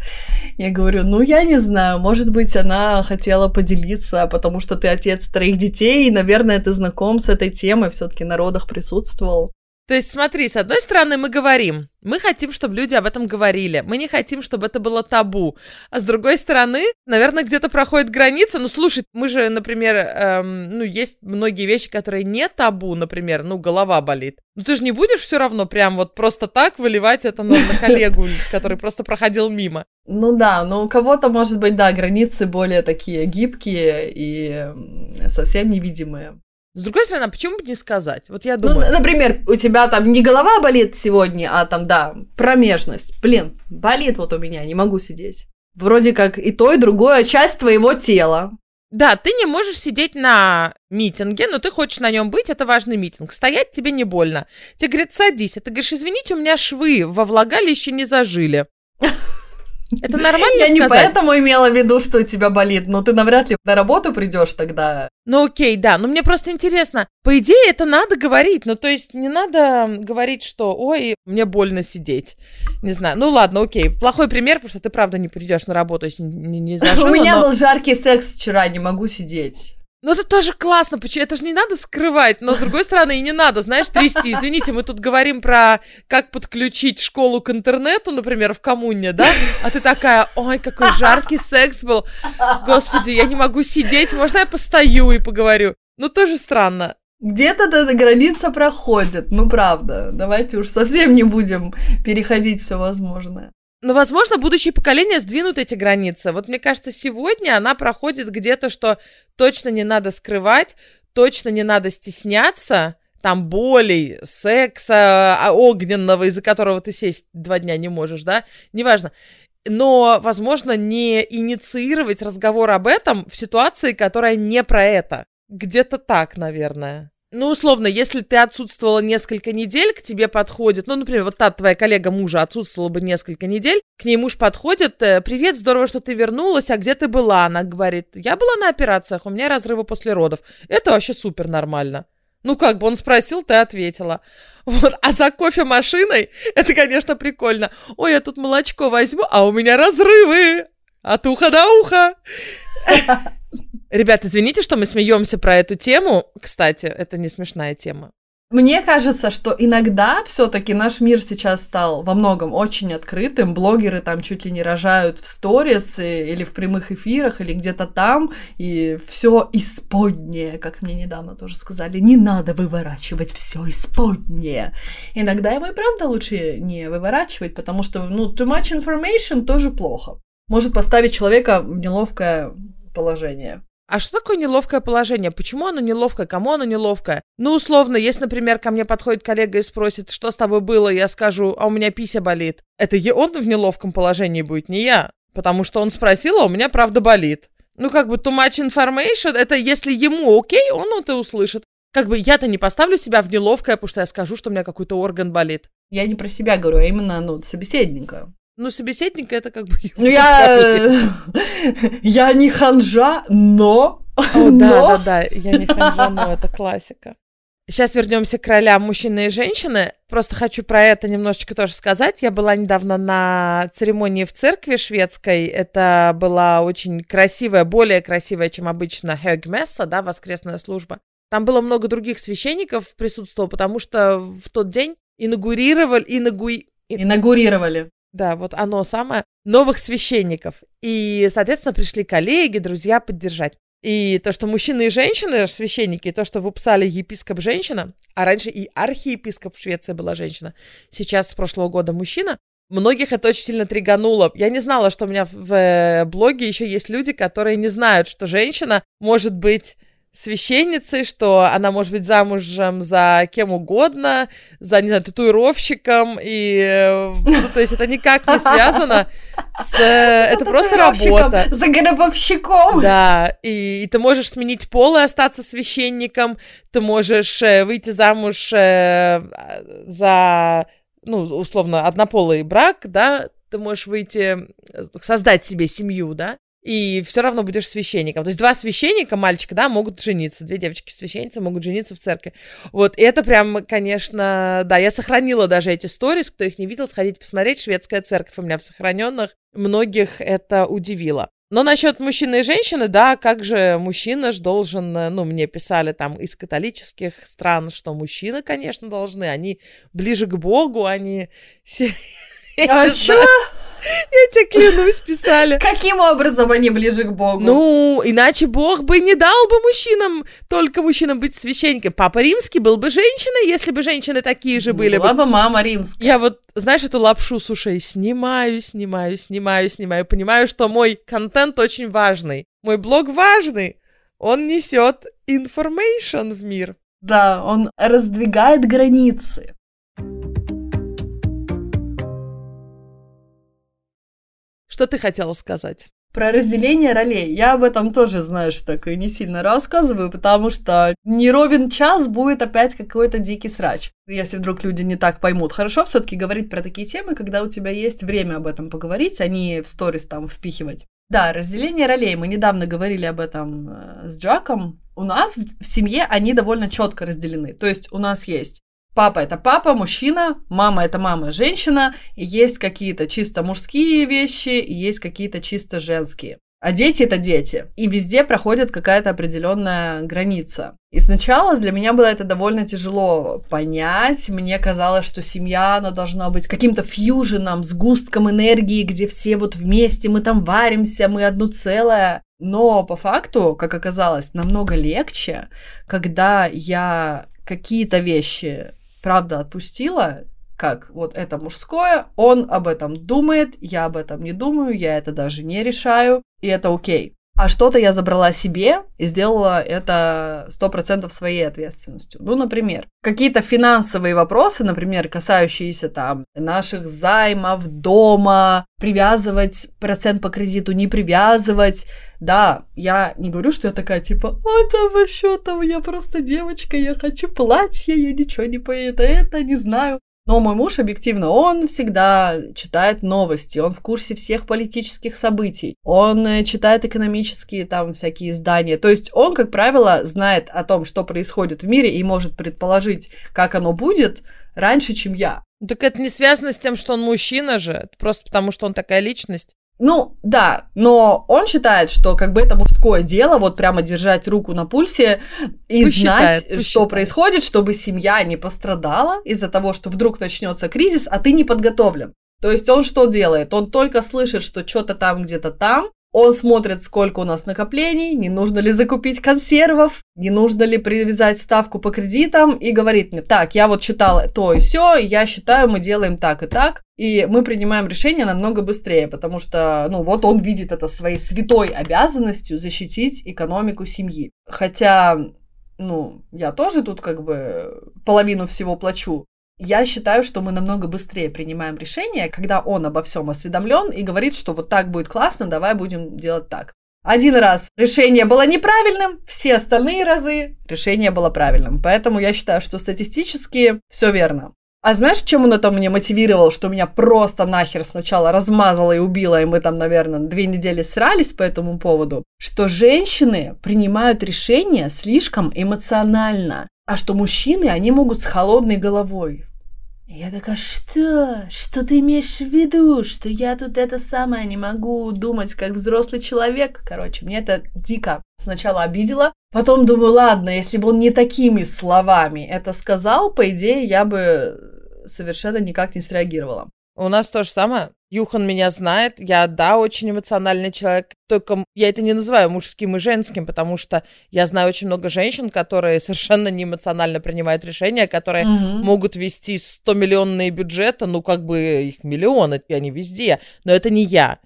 Я говорю, ну, я не знаю, может быть, она хотела поделиться, потому что ты отец троих детей, и, наверное, ты знаком с этой темой, все-таки на родах присутствовал. То есть, смотри, с одной стороны, мы говорим, мы хотим, чтобы люди об этом говорили, мы не хотим, чтобы это было табу. А с другой стороны, наверное, где-то проходит граница. Ну, слушай, мы же, например, эм, ну, есть многие вещи, которые не табу, например, ну, голова болит. Ну, ты же не будешь все равно прям вот просто так выливать это на, на коллегу, который просто проходил мимо. Ну да, но у кого-то, может быть, да, границы более такие гибкие и совсем невидимые. С другой стороны, а почему бы не сказать? Вот я ну, думаю. Ну, например, у тебя там не голова болит сегодня, а там, да, промежность. Блин, болит вот у меня, не могу сидеть. Вроде как и то, и другое часть твоего тела. Да, ты не можешь сидеть на митинге, но ты хочешь на нем быть, это важный митинг. Стоять тебе не больно. Тебе говорят, садись, а ты говоришь, извините, у меня швы во влагалище не зажили. Это нормально Я сказать? не поэтому имела в виду, что у тебя болит, но ты навряд ли на работу придешь тогда. Ну окей, да, но мне просто интересно. По идее, это надо говорить, ну то есть не надо говорить, что ой, мне больно сидеть. Не знаю, ну ладно, окей. Плохой пример, потому что ты правда не придешь на работу, если не, не зажило, У меня но... был жаркий секс вчера, не могу сидеть. Ну, это тоже классно, почему это же не надо скрывать, но с другой стороны и не надо, знаешь, трясти. Извините, мы тут говорим про как подключить школу к интернету, например, в коммуне, да? А ты такая, ой, какой жаркий секс был. Господи, я не могу сидеть, можно я постою и поговорю? Ну, тоже странно. Где-то эта граница проходит, ну правда. Давайте уж совсем не будем переходить все возможное. Но, возможно, будущие поколения сдвинут эти границы. Вот мне кажется, сегодня она проходит где-то, что точно не надо скрывать, точно не надо стесняться, там болей, секса а, огненного, из-за которого ты сесть два дня не можешь, да, неважно. Но, возможно, не инициировать разговор об этом в ситуации, которая не про это. Где-то так, наверное. Ну, условно, если ты отсутствовала несколько недель, к тебе подходит, ну, например, вот та твоя коллега мужа отсутствовала бы несколько недель, к ней муж подходит, э, привет, здорово, что ты вернулась, а где ты была? Она говорит, я была на операциях, у меня разрывы после родов. Это вообще супер нормально. Ну, как бы он спросил, ты ответила. Вот, а за кофемашиной, это, конечно, прикольно. Ой, я тут молочко возьму, а у меня разрывы от уха до уха. Ребят, извините, что мы смеемся про эту тему. Кстати, это не смешная тема. Мне кажется, что иногда все-таки наш мир сейчас стал во многом очень открытым. Блогеры там чуть ли не рожают в сторис или в прямых эфирах, или где-то там, и все исподнее, как мне недавно тоже сказали, не надо выворачивать все исподнее. Иногда его и правда лучше не выворачивать, потому что, ну, too much information тоже плохо. Может поставить человека в неловкое положение. А что такое неловкое положение? Почему оно неловкое? Кому оно неловкое? Ну, условно, если, например, ко мне подходит коллега и спросит, что с тобой было, я скажу, а у меня пися болит. Это он в неловком положении будет, не я. Потому что он спросил, а у меня правда болит. Ну, как бы too much information, это если ему окей, он это услышит. Как бы я-то не поставлю себя в неловкое, потому что я скажу, что у меня какой-то орган болит. Я не про себя говорю, а именно, ну, собеседника. Ну, собеседника это как бы... Ну, я... я не ханжа, но... О, да, да, да, я не ханжа, но это классика. Сейчас вернемся к ролям мужчины и женщины. Просто хочу про это немножечко тоже сказать. Я была недавно на церемонии в церкви шведской. Это была очень красивая, более красивая, чем обычно Хёгмесса, да, воскресная служба. Там было много других священников присутствовало, потому что в тот день инаугурировали... Инаугу... Инаугурировали. Да, вот оно самое. Новых священников. И, соответственно, пришли коллеги, друзья поддержать. И то, что мужчины и женщины, священники, и то, что в Упсале епископ женщина, а раньше и архиепископ в Швеции была женщина, сейчас с прошлого года мужчина, многих это очень сильно тригануло. Я не знала, что у меня в э, блоге еще есть люди, которые не знают, что женщина может быть священницей, что она может быть замужем за кем угодно, за, не знаю, татуировщиком, и, э, ну, то есть это никак не связано с... Это просто работа. За гробовщиком. Да, и, и ты можешь сменить пол и остаться священником, ты можешь э, выйти замуж э, за, ну, условно, однополый брак, да, ты можешь выйти, создать себе семью, да, и все равно будешь священником. То есть два священника, мальчика, да, могут жениться, две девочки-священницы могут жениться в церкви. Вот, и это прям, конечно, да, я сохранила даже эти сторис, кто их не видел, сходите посмотреть, шведская церковь у меня в сохраненных, многих это удивило. Но насчет мужчины и женщины, да, как же мужчина ж должен, ну, мне писали там из католических стран, что мужчины, конечно, должны, они ближе к Богу, они... А что? Я тебе клянусь, писали. Каким образом они ближе к Богу? Ну, иначе Бог бы не дал бы мужчинам, только мужчинам быть священником. Папа Римский был бы женщиной, если бы женщины такие же были Была бы. бы мама римская. Я вот, знаешь, эту лапшу с ушей снимаю, снимаю, снимаю, снимаю. Понимаю, что мой контент очень важный. Мой блог важный. Он несет information в мир. Да, он раздвигает границы. Что ты хотела сказать? Про разделение ролей. Я об этом тоже, знаешь, так и не сильно рассказываю, потому что не ровен час будет опять какой-то дикий срач. Если вдруг люди не так поймут. Хорошо все-таки говорить про такие темы, когда у тебя есть время об этом поговорить, а не в сторис там впихивать. Да, разделение ролей. Мы недавно говорили об этом э, с Джаком. У нас в семье они довольно четко разделены. То есть у нас есть Папа это папа, мужчина, мама это мама, женщина, есть какие-то чисто мужские вещи, есть какие-то чисто женские. А дети это дети. И везде проходит какая-то определенная граница. И сначала для меня было это довольно тяжело понять. Мне казалось, что семья, она должна быть каким-то фьюженом, сгустком энергии, где все вот вместе, мы там варимся, мы одно целое. Но по факту, как оказалось, намного легче, когда я какие-то вещи, правда, отпустила, как вот это мужское, он об этом думает, я об этом не думаю, я это даже не решаю, и это окей. А что-то я забрала себе и сделала это сто процентов своей ответственностью. Ну, например, какие-то финансовые вопросы, например, касающиеся там наших займов, дома, привязывать процент по кредиту, не привязывать. Да, я не говорю, что я такая типа, а там вообще там я просто девочка, я хочу платье, я ничего не по это, это не знаю. Но мой муж, объективно, он всегда читает новости, он в курсе всех политических событий, он э, читает экономические там всякие издания. То есть он, как правило, знает о том, что происходит в мире и может предположить, как оно будет раньше, чем я. Так это не связано с тем, что он мужчина же, просто потому что он такая личность. Ну, да, но он считает, что как бы это мужское дело, вот прямо держать руку на пульсе и пусть знать, считает, что считает. происходит, чтобы семья не пострадала из-за того, что вдруг начнется кризис, а ты не подготовлен. То есть он что делает? Он только слышит, что что-то там где-то там, он смотрит, сколько у нас накоплений, не нужно ли закупить консервов, не нужно ли привязать ставку по кредитам, и говорит мне, так, я вот читал то и все, я считаю, мы делаем так и так, и мы принимаем решение намного быстрее, потому что, ну, вот он видит это своей святой обязанностью защитить экономику семьи. Хотя, ну, я тоже тут как бы половину всего плачу, я считаю, что мы намного быстрее принимаем решение, когда он обо всем осведомлен и говорит, что вот так будет классно, давай будем делать так. Один раз решение было неправильным, все остальные разы решение было правильным. Поэтому я считаю, что статистически все верно. А знаешь, чем он это мне мотивировал, что меня просто нахер сначала размазало и убило, и мы там, наверное, две недели срались по этому поводу? Что женщины принимают решения слишком эмоционально, а что мужчины, они могут с холодной головой. Я такая, что? Что ты имеешь в виду? Что я тут это самое не могу думать как взрослый человек? Короче, мне это дико сначала обидело. Потом думаю, ладно, если бы он не такими словами это сказал, по идее, я бы совершенно никак не среагировала. У нас то же самое. Юхан меня знает, я, да, очень эмоциональный человек, только я это не называю мужским и женским, потому что я знаю очень много женщин, которые совершенно не эмоционально принимают решения, которые mm-hmm. могут вести 100-миллионные бюджеты, ну, как бы их миллионы, они везде, но это не я.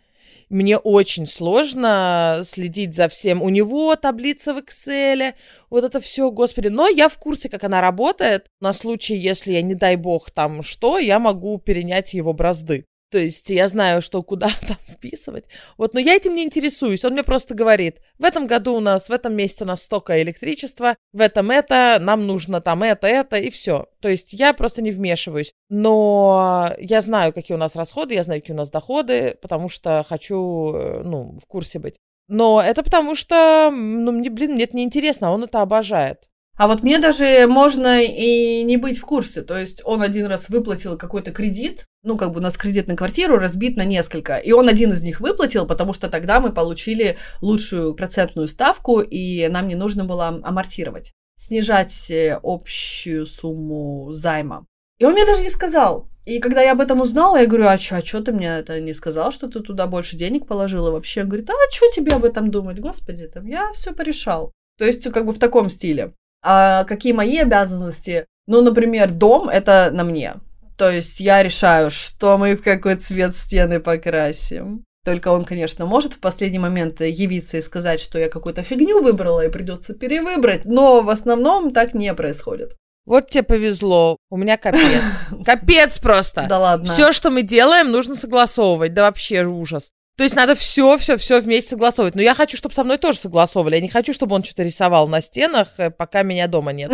Мне очень сложно следить за всем. У него таблица в Excel, вот это все, господи. Но я в курсе, как она работает. На случай, если я, не дай бог, там что, я могу перенять его бразды. То есть я знаю, что куда там вписывать. Вот, но я этим не интересуюсь. Он мне просто говорит, в этом году у нас, в этом месяце у нас столько электричества, в этом это, нам нужно там это, это, и все. То есть я просто не вмешиваюсь. Но я знаю, какие у нас расходы, я знаю, какие у нас доходы, потому что хочу, э, ну, в курсе быть. Но это потому что, ну, мне, блин, мне это неинтересно, а он это обожает. А вот мне даже можно и не быть в курсе. То есть он один раз выплатил какой-то кредит, ну, как бы у нас кредит на квартиру разбит на несколько, и он один из них выплатил, потому что тогда мы получили лучшую процентную ставку, и нам не нужно было амортировать, снижать э, общую сумму займа. И он мне даже не сказал. И когда я об этом узнала, я говорю, а что, а что ты мне это не сказал, что ты туда больше денег положила вообще? Он говорит, а что тебе об этом думать, господи, там я все порешал. То есть, как бы в таком стиле. А какие мои обязанности? Ну, например, дом — это на мне. То есть я решаю, что мы в какой цвет стены покрасим. Только он, конечно, может в последний момент явиться и сказать, что я какую-то фигню выбрала и придется перевыбрать, но в основном так не происходит. Вот тебе повезло. У меня капец. Капец просто. Да ладно. Все, что мы делаем, нужно согласовывать. Да вообще ужас. То есть надо все, все, все вместе согласовывать. Но я хочу, чтобы со мной тоже согласовывали. Я не хочу, чтобы он что-то рисовал на стенах, э, пока меня дома нет.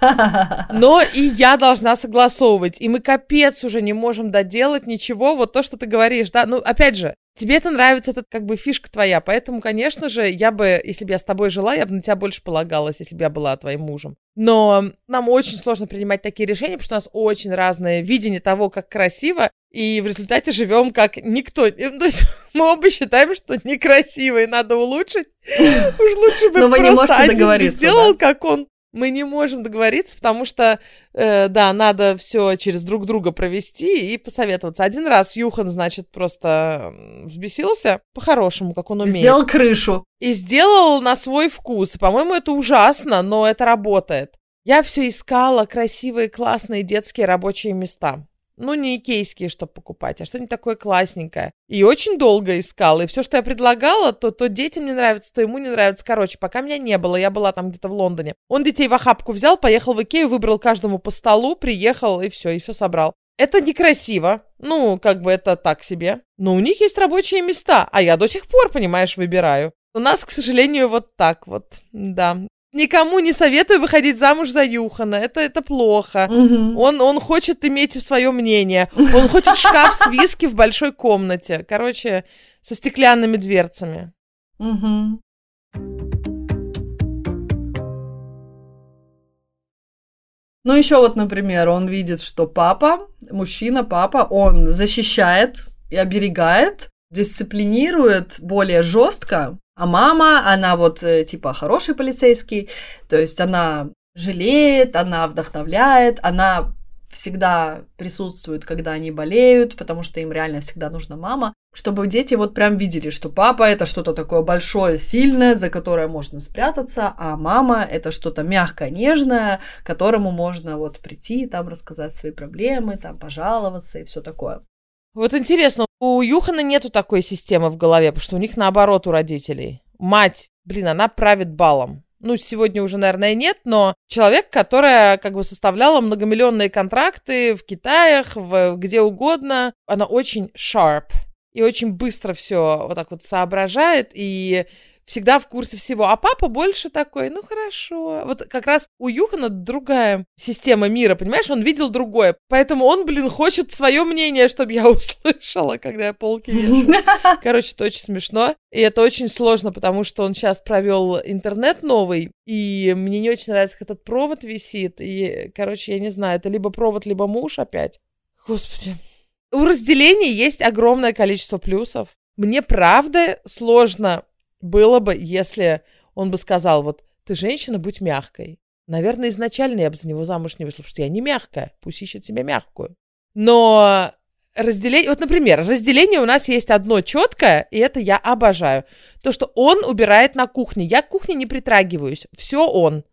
Но и я должна согласовывать. И мы капец уже не можем доделать ничего. Вот то, что ты говоришь, да. Ну, опять же, Тебе это нравится, это как бы фишка твоя, поэтому, конечно же, я бы, если бы я с тобой жила, я бы на тебя больше полагалась, если бы я была твоим мужем. Но нам очень сложно принимать такие решения, потому что у нас очень разное видение того, как красиво, и в результате живем как никто. То есть мы оба считаем, что некрасиво и надо улучшить. Уж лучше бы просто один сделал, как он. Мы не можем договориться, потому что, э, да, надо все через друг друга провести и посоветоваться. Один раз Юхан, значит, просто взбесился по-хорошему, как он умеет. Сделал крышу. И сделал на свой вкус. По-моему, это ужасно, но это работает. Я все искала красивые, классные детские рабочие места. Ну, не икейские, чтобы покупать, а что-нибудь такое классненькое. И очень долго искала. И все, что я предлагала, то, то детям не нравится, то ему не нравится. Короче, пока меня не было, я была там где-то в Лондоне. Он детей в охапку взял, поехал в Икею, выбрал каждому по столу, приехал и все, и все собрал. Это некрасиво. Ну, как бы это так себе. Но у них есть рабочие места, а я до сих пор, понимаешь, выбираю. У нас, к сожалению, вот так вот, да. Никому не советую выходить замуж за Юхана. Это, это плохо. Угу. Он, он хочет иметь свое мнение. Он хочет шкаф с виски в большой комнате. Короче, со стеклянными дверцами. Угу. Ну, еще вот, например, он видит, что папа, мужчина, папа, он защищает и оберегает, дисциплинирует более жестко, а мама, она вот э, типа хороший полицейский, то есть она жалеет, она вдохновляет, она всегда присутствует, когда они болеют, потому что им реально всегда нужна мама, чтобы дети вот прям видели, что папа это что-то такое большое, сильное, за которое можно спрятаться, а мама это что-то мягкое, нежное, которому можно вот прийти, там рассказать свои проблемы, там пожаловаться и все такое. Вот интересно, у Юхана нету такой системы в голове, потому что у них наоборот у родителей. Мать, блин, она правит балом. Ну, сегодня уже, наверное, нет, но человек, которая как бы составляла многомиллионные контракты в Китаях, в, где угодно, она очень sharp и очень быстро все вот так вот соображает и всегда в курсе всего. А папа больше такой, ну хорошо. Вот как раз у Юхана другая система мира, понимаешь? Он видел другое. Поэтому он, блин, хочет свое мнение, чтобы я услышала, когда я полки вижу. Короче, это очень смешно. И это очень сложно, потому что он сейчас провел интернет новый, и мне не очень нравится, как этот провод висит. И, короче, я не знаю, это либо провод, либо муж опять. Господи. У разделения есть огромное количество плюсов. Мне правда сложно было бы, если он бы сказал, вот, ты женщина, будь мягкой. Наверное, изначально я бы за него замуж не вышла, потому что я не мягкая, пусть ищет себя мягкую. Но разделение, вот, например, разделение у нас есть одно четкое, и это я обожаю. То, что он убирает на кухне. Я к кухне не притрагиваюсь, все он.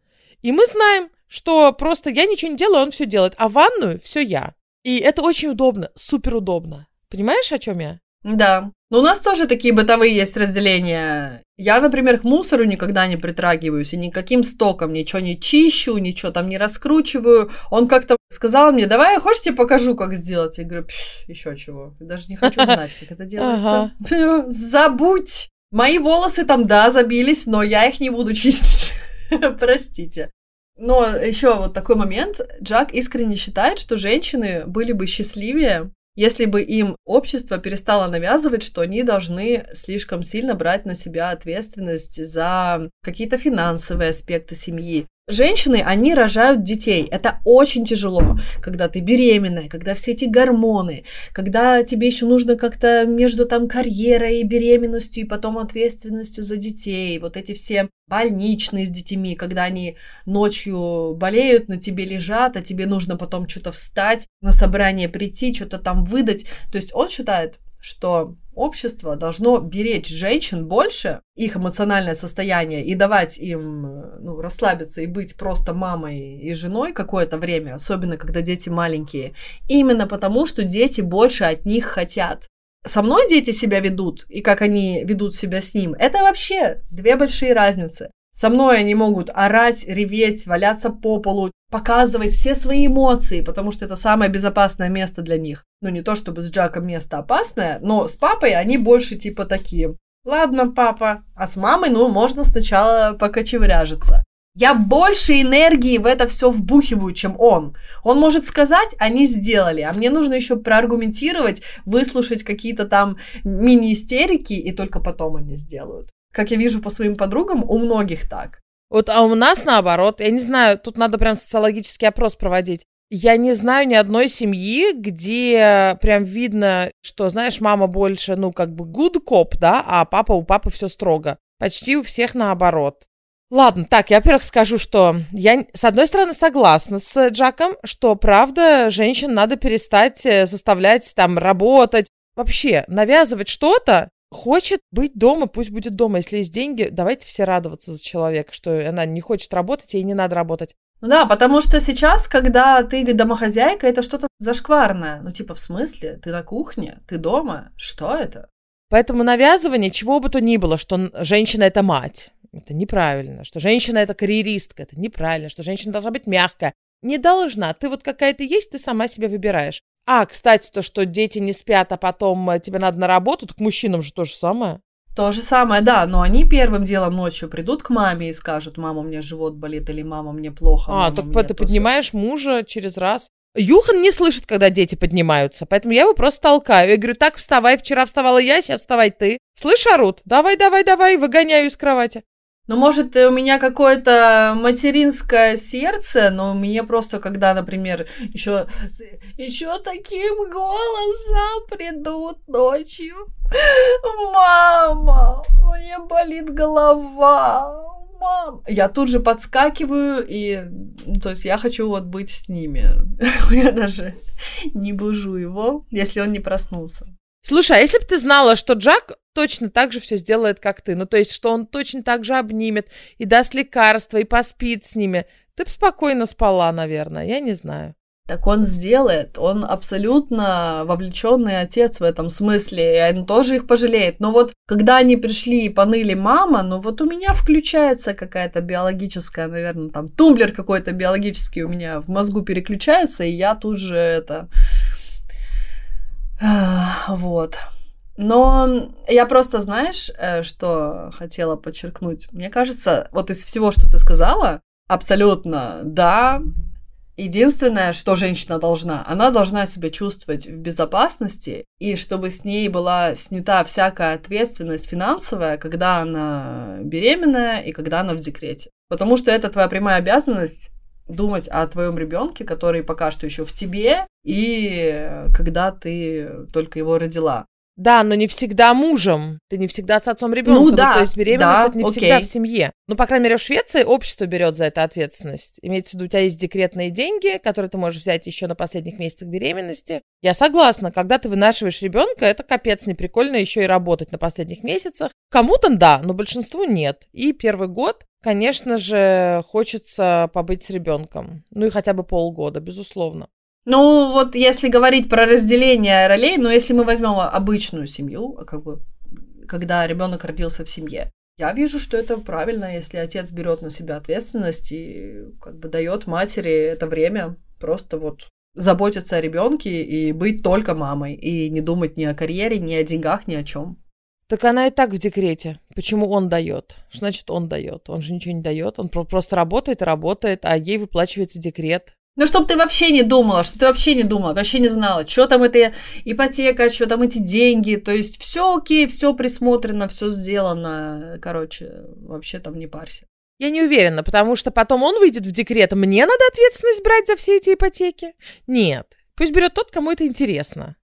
И мы знаем, что просто я ничего не делаю, он все делает, а ванную все я. И это очень удобно, супер удобно. Понимаешь, о чем я? Да. Но у нас тоже такие бытовые есть разделения. Я, например, к мусору никогда не притрагиваюсь и никаким стоком ничего не чищу, ничего там не раскручиваю. Он как-то сказал мне, давай, хочешь тебе покажу, как сделать? Я говорю, еще чего. даже не хочу знать, как это делается. Забудь! Мои волосы там, да, забились, но я их не буду чистить. Простите. Но еще вот такой момент. Джак искренне считает, что женщины были бы счастливее, если бы им общество перестало навязывать, что они должны слишком сильно брать на себя ответственность за какие-то финансовые аспекты семьи, Женщины, они рожают детей. Это очень тяжело, когда ты беременная, когда все эти гормоны, когда тебе еще нужно как-то между там карьерой и беременностью и потом ответственностью за детей. Вот эти все больничные с детьми, когда они ночью болеют, на тебе лежат, а тебе нужно потом что-то встать, на собрание прийти, что-то там выдать. То есть он считает, что общество должно беречь женщин больше, их эмоциональное состояние, и давать им ну, расслабиться и быть просто мамой и женой какое-то время, особенно когда дети маленькие, именно потому, что дети больше от них хотят. Со мной дети себя ведут, и как они ведут себя с ним, это вообще две большие разницы. Со мной они могут орать, реветь, валяться по полу, показывать все свои эмоции, потому что это самое безопасное место для них. Ну, не то чтобы с Джаком место опасное, но с папой они больше типа такие. Ладно, папа. А с мамой, ну, можно сначала покочевряжиться. Я больше энергии в это все вбухиваю, чем он. Он может сказать, они сделали, а мне нужно еще проаргументировать, выслушать какие-то там мини-истерики, и только потом они сделают. Как я вижу по своим подругам, у многих так. Вот, а у нас наоборот, я не знаю, тут надо прям социологический опрос проводить. Я не знаю ни одной семьи, где прям видно, что, знаешь, мама больше, ну, как бы good cop, да, а папа у папы все строго. Почти у всех наоборот. Ладно, так, я, во-первых, скажу, что я, с одной стороны, согласна с Джаком, что, правда, женщин надо перестать э, заставлять там работать. Вообще, навязывать что-то, хочет быть дома, пусть будет дома. Если есть деньги, давайте все радоваться за человека, что она не хочет работать, ей не надо работать. Ну да, потому что сейчас, когда ты домохозяйка, это что-то зашкварное. Ну типа, в смысле? Ты на кухне? Ты дома? Что это? Поэтому навязывание чего бы то ни было, что женщина это мать, это неправильно, что женщина это карьеристка, это неправильно, что женщина должна быть мягкая. Не должна. Ты вот какая то есть, ты сама себе выбираешь. А, кстати, то, что дети не спят, а потом э, тебе надо на работу, так мужчинам же то же самое. То же самое, да, но они первым делом ночью придут к маме и скажут, мама, у меня живот болит, или мама, мне плохо. А, так ты поднимаешь мужа через раз. Юхан не слышит, когда дети поднимаются, поэтому я его просто толкаю. Я говорю, так, вставай, вчера вставала я, сейчас вставай ты. Слышь, Арут, давай, давай, давай, выгоняю из кровати. Ну, может, у меня какое-то материнское сердце, но мне просто, когда, например, еще, еще таким голосом придут ночью. Мама, мне болит голова, мам. Я тут же подскакиваю, и, то есть, я хочу вот быть с ними. Я даже не бужу его, если он не проснулся. Слушай, а если бы ты знала, что Джак точно так же все сделает, как ты, ну, то есть, что он точно так же обнимет и даст лекарства, и поспит с ними, ты бы спокойно спала, наверное, я не знаю. Так он сделает. Он абсолютно вовлеченный отец в этом смысле, и он тоже их пожалеет. Но вот когда они пришли и поныли мама, ну вот у меня включается какая-то биологическая, наверное, там тумблер какой-то биологический у меня в мозгу переключается, и я тут же это... Вот. Но я просто, знаешь, э, что хотела подчеркнуть? Мне кажется, вот из всего, что ты сказала, абсолютно да, Единственное, что женщина должна, она должна себя чувствовать в безопасности, и чтобы с ней была снята всякая ответственность финансовая, когда она беременная и когда она в декрете. Потому что это твоя прямая обязанность думать о твоем ребенке, который пока что еще в тебе, и когда ты только его родила. Да, но не всегда мужем. Ты не всегда с отцом ребенка. Ну, да, ну, то есть беременность да, это не окей. всегда в семье. Ну, по крайней мере, в Швеции общество берет за это ответственность. Имеется в виду, у тебя есть декретные деньги, которые ты можешь взять еще на последних месяцах беременности. Я согласна, когда ты вынашиваешь ребенка, это капец неприкольно еще и работать на последних месяцах. Кому-то да, но большинству нет. И первый год, конечно же, хочется побыть с ребенком. Ну и хотя бы полгода, безусловно. Ну, вот если говорить про разделение ролей, но если мы возьмем обычную семью, как бы, когда ребенок родился в семье, я вижу, что это правильно, если отец берет на себя ответственность и как бы дает матери это время просто вот заботиться о ребенке и быть только мамой, и не думать ни о карьере, ни о деньгах, ни о чем. Так она и так в декрете. Почему он дает? Что значит он дает? Он же ничего не дает. Он просто работает и работает, а ей выплачивается декрет. Ну, чтобы ты вообще не думала, что ты вообще не думала, вообще не знала, что там эта ипотека, что там эти деньги. То есть все окей, все присмотрено, все сделано. Короче, вообще там не парься. Я не уверена, потому что потом он выйдет в декрет. Мне надо ответственность брать за все эти ипотеки? Нет. Пусть берет тот, кому это интересно.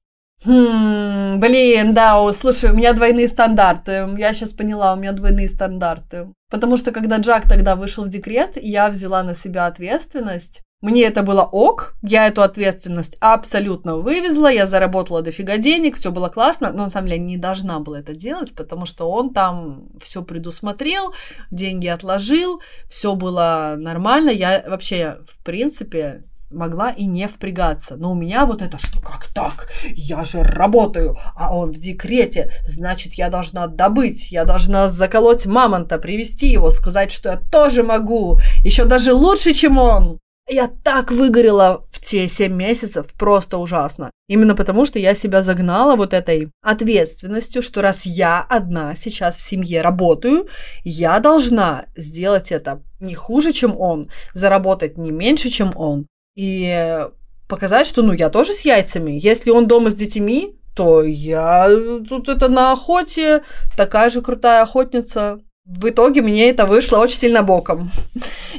Хм, блин, да, слушай, у меня двойные стандарты. Я сейчас поняла, у меня двойные стандарты. Потому что когда Джак тогда вышел в декрет, я взяла на себя ответственность мне это было ок, я эту ответственность абсолютно вывезла, я заработала дофига денег, все было классно, но на самом деле не должна была это делать, потому что он там все предусмотрел, деньги отложил, все было нормально, я вообще, в принципе, могла и не впрягаться. Но у меня вот это, что как так? Я же работаю, а он в декрете, значит, я должна добыть, я должна заколоть мамонта, привести его, сказать, что я тоже могу, еще даже лучше, чем он. Я так выгорела в те 7 месяцев, просто ужасно. Именно потому, что я себя загнала вот этой ответственностью, что раз я одна сейчас в семье работаю, я должна сделать это не хуже, чем он, заработать не меньше, чем он. И показать, что ну я тоже с яйцами. Если он дома с детьми, то я тут это на охоте, такая же крутая охотница. В итоге мне это вышло очень сильно боком.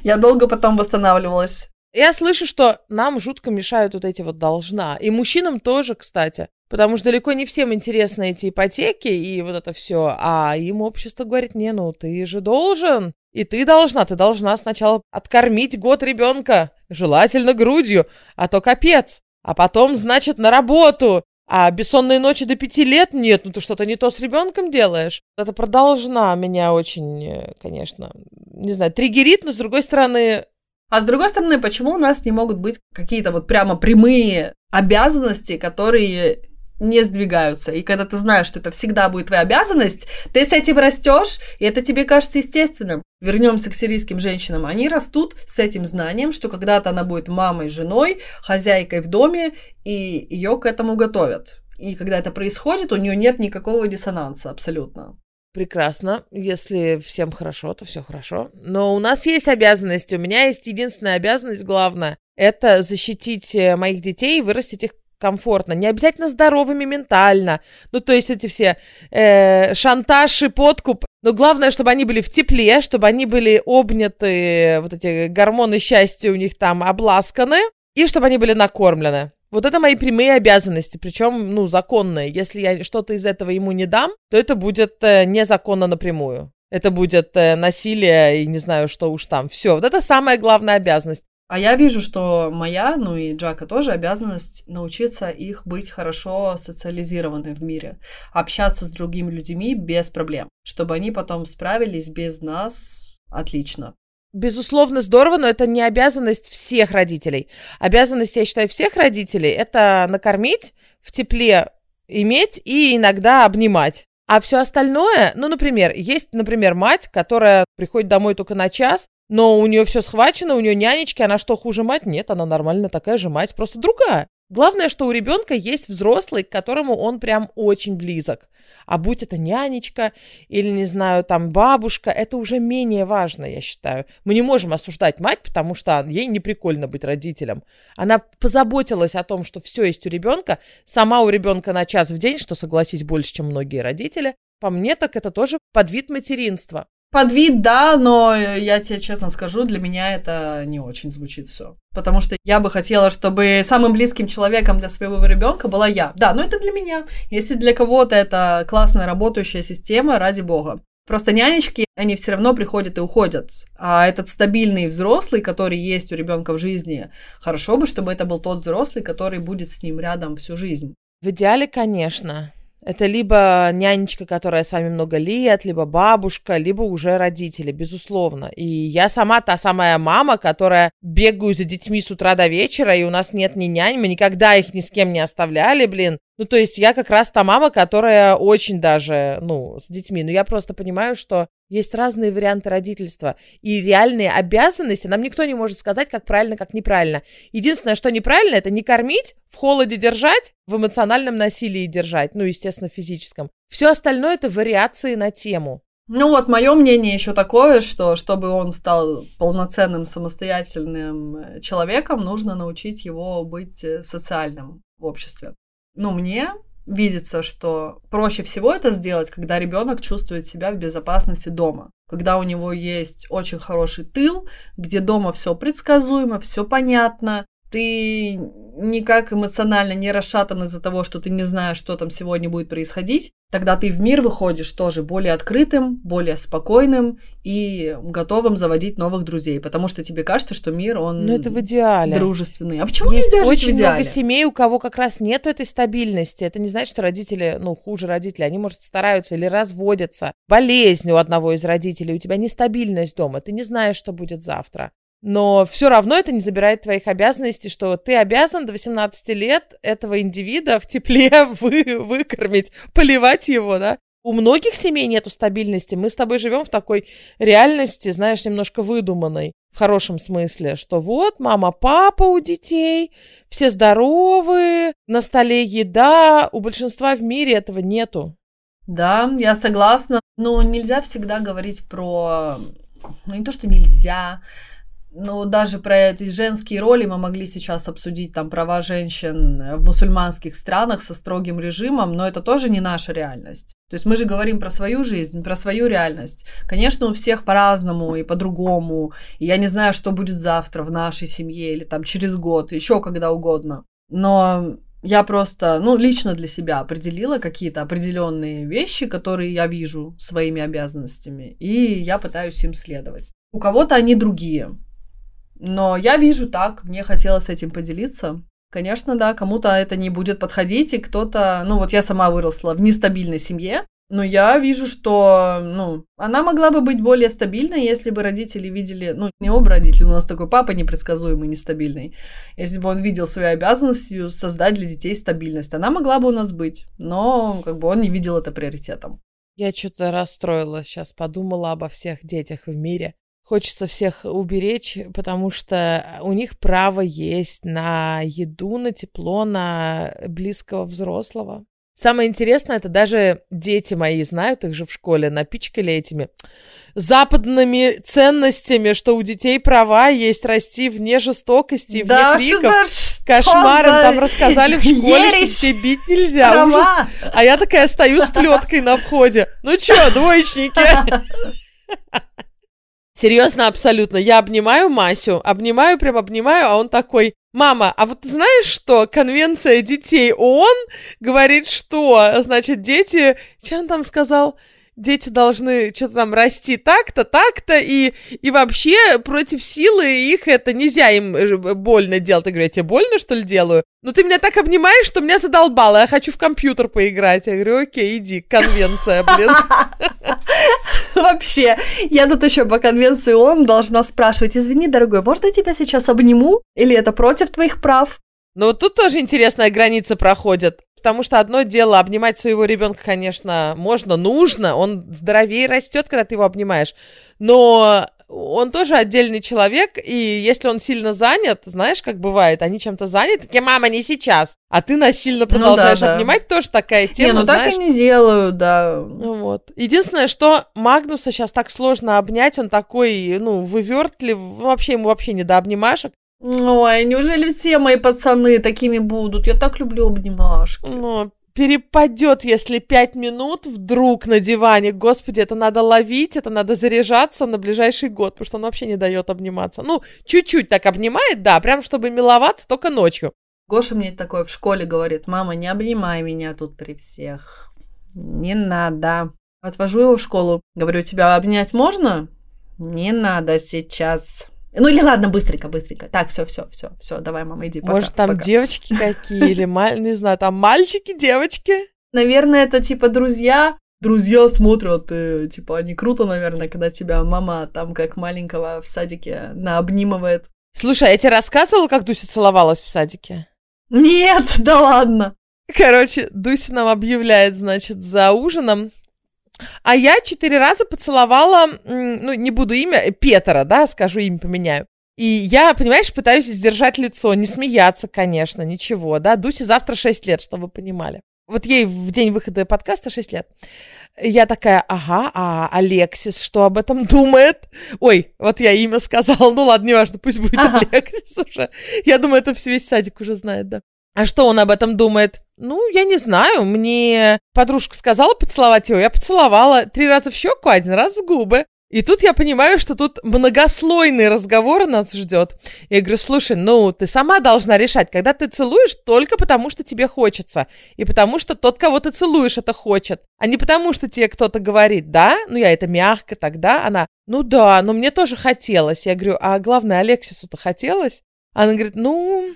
Я долго потом восстанавливалась. Я слышу, что нам жутко мешают вот эти вот должна. И мужчинам тоже, кстати. Потому что далеко не всем интересны эти ипотеки и вот это все. А им общество говорит, не, ну ты же должен. И ты должна, ты должна сначала откормить год ребенка, желательно грудью, а то капец. А потом, значит, на работу. А бессонные ночи до пяти лет нет, ну ты что-то не то с ребенком делаешь. Это продолжна меня очень, э, конечно, не знаю, триггерит, но с другой стороны, а с другой стороны, почему у нас не могут быть какие-то вот прямо прямые обязанности, которые не сдвигаются. И когда ты знаешь, что это всегда будет твоя обязанность, ты с этим растешь, и это тебе кажется естественным. Вернемся к сирийским женщинам. Они растут с этим знанием, что когда-то она будет мамой, женой, хозяйкой в доме, и ее к этому готовят. И когда это происходит, у нее нет никакого диссонанса абсолютно. Прекрасно. Если всем хорошо, то все хорошо. Но у нас есть обязанность. У меня есть единственная обязанность, главная. Это защитить э, моих детей и вырастить их комфортно, не обязательно здоровыми ментально. Ну, то есть эти все э, шантаж и подкуп. Но главное, чтобы они были в тепле, чтобы они были обняты, вот эти гормоны счастья у них там обласканы, и чтобы они были накормлены. Вот это мои прямые обязанности, причем, ну, законные. Если я что-то из этого ему не дам, то это будет э, незаконно напрямую. Это будет э, насилие и не знаю, что уж там. Все, вот это самая главная обязанность. А я вижу, что моя, ну и Джака тоже обязанность научиться их быть хорошо социализированы в мире, общаться с другими людьми без проблем, чтобы они потом справились без нас отлично безусловно, здорово, но это не обязанность всех родителей. Обязанность, я считаю, всех родителей – это накормить, в тепле иметь и иногда обнимать. А все остальное, ну, например, есть, например, мать, которая приходит домой только на час, но у нее все схвачено, у нее нянечки, она что, хуже мать? Нет, она нормально такая же мать, просто другая. Главное, что у ребенка есть взрослый, к которому он прям очень близок. А будь это нянечка или, не знаю, там бабушка, это уже менее важно, я считаю. Мы не можем осуждать мать, потому что ей не прикольно быть родителем. Она позаботилась о том, что все есть у ребенка, сама у ребенка на час в день, что, согласись, больше, чем многие родители. По мне, так это тоже подвид материнства. Под вид, да, но я тебе честно скажу, для меня это не очень звучит все. Потому что я бы хотела, чтобы самым близким человеком для своего ребенка была я. Да, но это для меня. Если для кого-то это классная работающая система, ради бога. Просто нянечки, они все равно приходят и уходят. А этот стабильный взрослый, который есть у ребенка в жизни, хорошо бы, чтобы это был тот взрослый, который будет с ним рядом всю жизнь. В идеале, конечно. Это либо нянечка, которая с вами много лет, либо бабушка, либо уже родители, безусловно. И я сама та самая мама, которая бегаю за детьми с утра до вечера, и у нас нет ни нянь, мы никогда их ни с кем не оставляли, блин. Ну, то есть я как раз та мама, которая очень даже, ну, с детьми. Но я просто понимаю, что есть разные варианты родительства. И реальные обязанности нам никто не может сказать, как правильно, как неправильно. Единственное, что неправильно, это не кормить, в холоде держать, в эмоциональном насилии держать, ну, естественно, физическом. Все остальное это вариации на тему. Ну вот, мое мнение еще такое, что чтобы он стал полноценным самостоятельным человеком, нужно научить его быть э, социальным в обществе ну, мне видится, что проще всего это сделать, когда ребенок чувствует себя в безопасности дома. Когда у него есть очень хороший тыл, где дома все предсказуемо, все понятно, ты никак эмоционально не расшатан из-за того, что ты не знаешь, что там сегодня будет происходить, тогда ты в мир выходишь тоже более открытым, более спокойным и готовым заводить новых друзей, потому что тебе кажется, что мир, он Но ну, это в идеале. дружественный. А почему Есть нельзя очень в идеале? много семей, у кого как раз нет этой стабильности. Это не значит, что родители, ну, хуже родители. Они, может, стараются или разводятся. Болезнь у одного из родителей, у тебя нестабильность дома, ты не знаешь, что будет завтра. Но все равно это не забирает твоих обязанностей, что ты обязан до 18 лет этого индивида в тепле вы, выкормить, поливать его, да. У многих семей нету стабильности. Мы с тобой живем в такой реальности, знаешь, немножко выдуманной, в хорошем смысле, что вот мама, папа у детей, все здоровые, на столе еда. У большинства в мире этого нету. Да, я согласна. Но нельзя всегда говорить про... Ну, не то, что нельзя, ну, даже про эти женские роли мы могли сейчас обсудить, там, права женщин в мусульманских странах со строгим режимом, но это тоже не наша реальность. То есть мы же говорим про свою жизнь, про свою реальность. Конечно, у всех по-разному и по-другому. И я не знаю, что будет завтра в нашей семье или там через год, еще когда угодно. Но я просто, ну, лично для себя определила какие-то определенные вещи, которые я вижу своими обязанностями, и я пытаюсь им следовать. У кого-то они другие. Но я вижу так, мне хотелось этим поделиться. Конечно, да, кому-то это не будет подходить, и кто-то, ну вот я сама выросла в нестабильной семье, но я вижу, что, ну, она могла бы быть более стабильной, если бы родители видели, ну, не оба родителя, у нас такой папа непредсказуемый, нестабильный. Если бы он видел своей обязанностью создать для детей стабильность, она могла бы у нас быть, но как бы он не видел это приоритетом. Я что-то расстроилась сейчас, подумала обо всех детях в мире. Хочется всех уберечь, потому что у них право есть на еду, на тепло, на близкого взрослого. Самое интересное, это даже дети мои знают, их же в школе напичкали этими западными ценностями, что у детей права есть расти вне жестокости, вне да, криков. Что Кошмаром за... там рассказали в школе, Ересь. что тебе бить нельзя. Права. Ужас. А я такая стою с плеткой на входе. Ну чё, двоечники? Серьезно, абсолютно. Я обнимаю Масю, обнимаю, прям обнимаю, а он такой, Мама, а вот знаешь что? Конвенция детей ООН говорит, что, значит, дети... Что он там сказал? Дети должны что-то там расти так-то, так-то, и, и вообще против силы их это нельзя им э, больно делать. Я говорю, я тебе больно, что ли, делаю? Ну ты меня так обнимаешь, что меня задолбало, я хочу в компьютер поиграть. Я говорю, окей, иди, конвенция, блин. Вообще, я тут еще по конвенции ООН должна спрашивать, извини, дорогой, можно я тебя сейчас обниму? Или это против твоих прав? Ну вот тут тоже интересная граница проходит. Потому что одно дело обнимать своего ребенка, конечно, можно, нужно. Он здоровее растет, когда ты его обнимаешь. Но он тоже отдельный человек, и если он сильно занят, знаешь, как бывает, они чем-то заняты, такие, мама, не сейчас, а ты насильно продолжаешь ну, да, обнимать, да. тоже такая тема, не, ну знаешь. так и не делаю, да. Ну вот. Единственное, что Магнуса сейчас так сложно обнять, он такой, ну, вывертлив, вообще ему вообще не до обнимашек. Ой, неужели все мои пацаны такими будут? Я так люблю обнимашки. Ну, перепадет, если пять минут вдруг на диване. Господи, это надо ловить, это надо заряжаться на ближайший год, потому что он вообще не дает обниматься. Ну, чуть-чуть так обнимает, да, прям чтобы миловаться только ночью. Гоша мне такое в школе говорит, мама, не обнимай меня тут при всех. Не надо. Отвожу его в школу. Говорю, тебя обнять можно? Не надо сейчас. Ну или ладно, быстренько, быстренько. Так, все, все, все, все, давай, мама, иди. Пока, Может, там пока. девочки какие или, не знаю, там мальчики, девочки? Наверное, это типа друзья. Друзья смотрят, и, типа, они круто, наверное, когда тебя мама там как маленького в садике наобнимывает. Слушай, а я тебе рассказывала, как Дуся целовалась в садике? Нет, да ладно. Короче, Дуся нам объявляет, значит, за ужином, а я четыре раза поцеловала, ну, не буду имя, э, Петра, да, скажу имя поменяю. И я, понимаешь, пытаюсь сдержать лицо, не смеяться, конечно, ничего, да. Дусе завтра 6 лет, чтобы вы понимали. Вот ей в день выхода подкаста 6 лет. Я такая, ага, а Алексис что об этом думает? Ой, вот я имя сказала, ну ладно, неважно, пусть будет ага. Алексис уже. Я думаю, это весь садик уже знает, да. А что он об этом думает? Ну, я не знаю. Мне подружка сказала поцеловать его, я поцеловала три раза в щеку, один раз в губы. И тут я понимаю, что тут многослойный разговор нас ждет. Я говорю, слушай, ну, ты сама должна решать, когда ты целуешь только потому, что тебе хочется. И потому, что тот, кого ты целуешь, это хочет. А не потому, что тебе кто-то говорит, да? Ну, я это мягко тогда. Она, ну да, но мне тоже хотелось. Я говорю, а главное, Алексису-то хотелось? Она говорит, ну,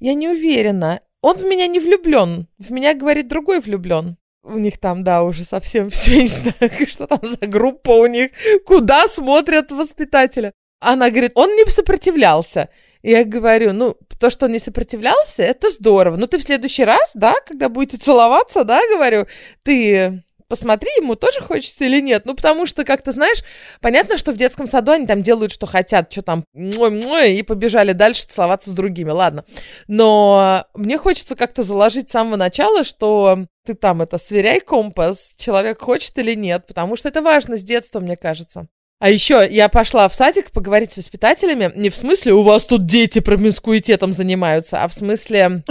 я не уверена. Он в меня не влюблен. В меня, говорит, другой влюблен. У них там, да, уже совсем все, не знаю, что там за группа у них, куда смотрят воспитателя. Она говорит, он не сопротивлялся. Я говорю, ну, то, что он не сопротивлялся, это здорово. Ну, ты в следующий раз, да, когда будете целоваться, да, говорю, ты посмотри, ему тоже хочется или нет. Ну, потому что, как-то, знаешь, понятно, что в детском саду они там делают, что хотят, что там, и побежали дальше целоваться с другими, ладно. Но мне хочется как-то заложить с самого начала, что ты там это сверяй компас, человек хочет или нет, потому что это важно с детства, мне кажется. А еще я пошла в садик поговорить с воспитателями. Не в смысле, у вас тут дети промискуитетом занимаются, а в смысле,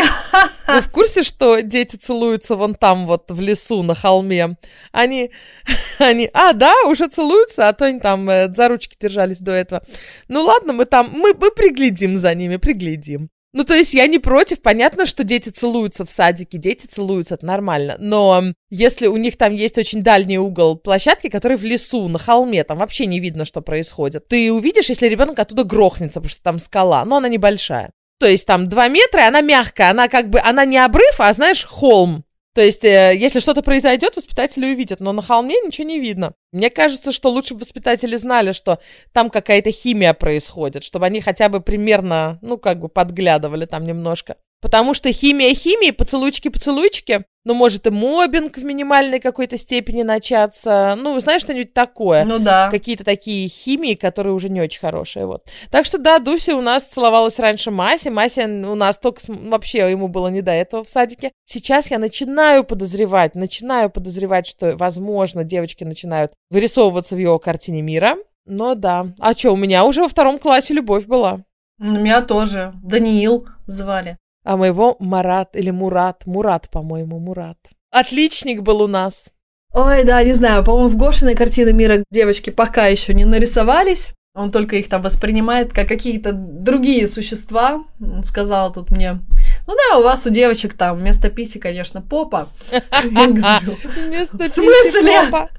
вы в курсе, что дети целуются вон там вот в лесу на холме? Они, они, а, да, уже целуются, а то они там э, за ручки держались до этого. Ну ладно, мы там, мы, мы приглядим за ними, приглядим. Ну, то есть я не против, понятно, что дети целуются в садике, дети целуются, это нормально, но если у них там есть очень дальний угол площадки, который в лесу, на холме, там вообще не видно, что происходит, ты увидишь, если ребенок оттуда грохнется, потому что там скала, но она небольшая. То есть там 2 метра, и она мягкая, она как бы, она не обрыв, а, знаешь, холм. То есть, э, если что-то произойдет, воспитатели увидят, но на холме ничего не видно. Мне кажется, что лучше бы воспитатели знали, что там какая-то химия происходит, чтобы они хотя бы примерно, ну, как бы подглядывали там немножко. Потому что химия химии, поцелуйчики-поцелуйчики, ну, может и мобинг в минимальной какой-то степени начаться. Ну, знаешь, что-нибудь такое. Ну да. Какие-то такие химии, которые уже не очень хорошие, вот. Так что, да, Дуся у нас целовалась раньше Маси. Мася у нас только... С... Вообще ему было не до этого в садике. Сейчас я начинаю подозревать, начинаю подозревать, что, возможно, девочки начинают вырисовываться в его картине мира. Но да. А что, у меня уже во втором классе любовь была. У меня тоже. Даниил звали а моего Марат или Мурат. Мурат, по-моему, Мурат. Отличник был у нас. Ой, да, не знаю, по-моему, в Гошиной картины мира девочки пока еще не нарисовались. Он только их там воспринимает как какие-то другие существа. Он сказал тут мне, ну да, у вас у девочек там вместо писи, конечно, попа. Вместо писи попа.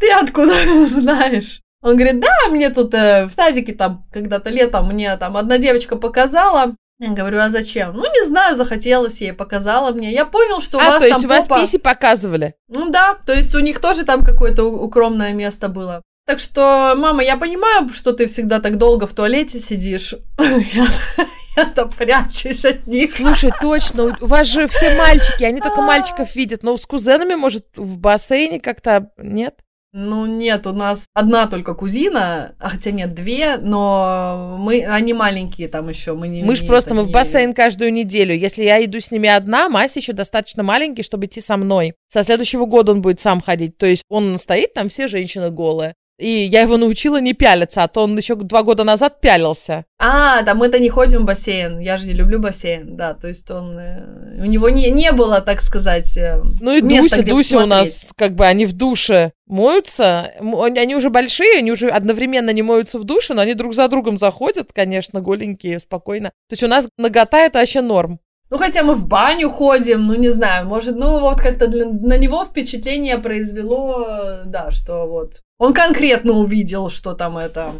Ты откуда знаешь? Он говорит, да, мне тут э, в садике там когда-то летом мне там одна девочка показала, я говорю, а зачем? Ну, не знаю, захотелось ей, показала мне. Я понял, что у а, вас то есть там у вас попа... писи показывали? Ну да, то есть у них тоже там какое-то укромное место было. Так что, мама, я понимаю, что ты всегда так долго в туалете сидишь. Я-то прячусь от них. Слушай, точно, у вас же все мальчики, они только мальчиков видят, но с кузенами, может, в бассейне как-то, нет? Ну нет, у нас одна только кузина, а хотя нет, две, но мы, они маленькие там еще. Мы, не, мы же просто, мы в бассейн каждую неделю. Если я иду с ними одна, Мася еще достаточно маленький, чтобы идти со мной. Со следующего года он будет сам ходить. То есть он стоит, там все женщины голые. И я его научила не пялиться, а то он еще два года назад пялился. А, да мы-то не ходим в бассейн. Я же не люблю бассейн, да. То есть он... Э, у него не, не было, так сказать, э, Ну и места, Дуся, Дуся у нас, как бы, они в душе моются. Они уже большие, они уже одновременно не моются в душе, но они друг за другом заходят, конечно, голенькие, спокойно. То есть у нас нагота это вообще норм. Ну, хотя мы в баню ходим, ну, не знаю, может, ну, вот как-то для, на него впечатление произвело, да, что вот он конкретно увидел, что там это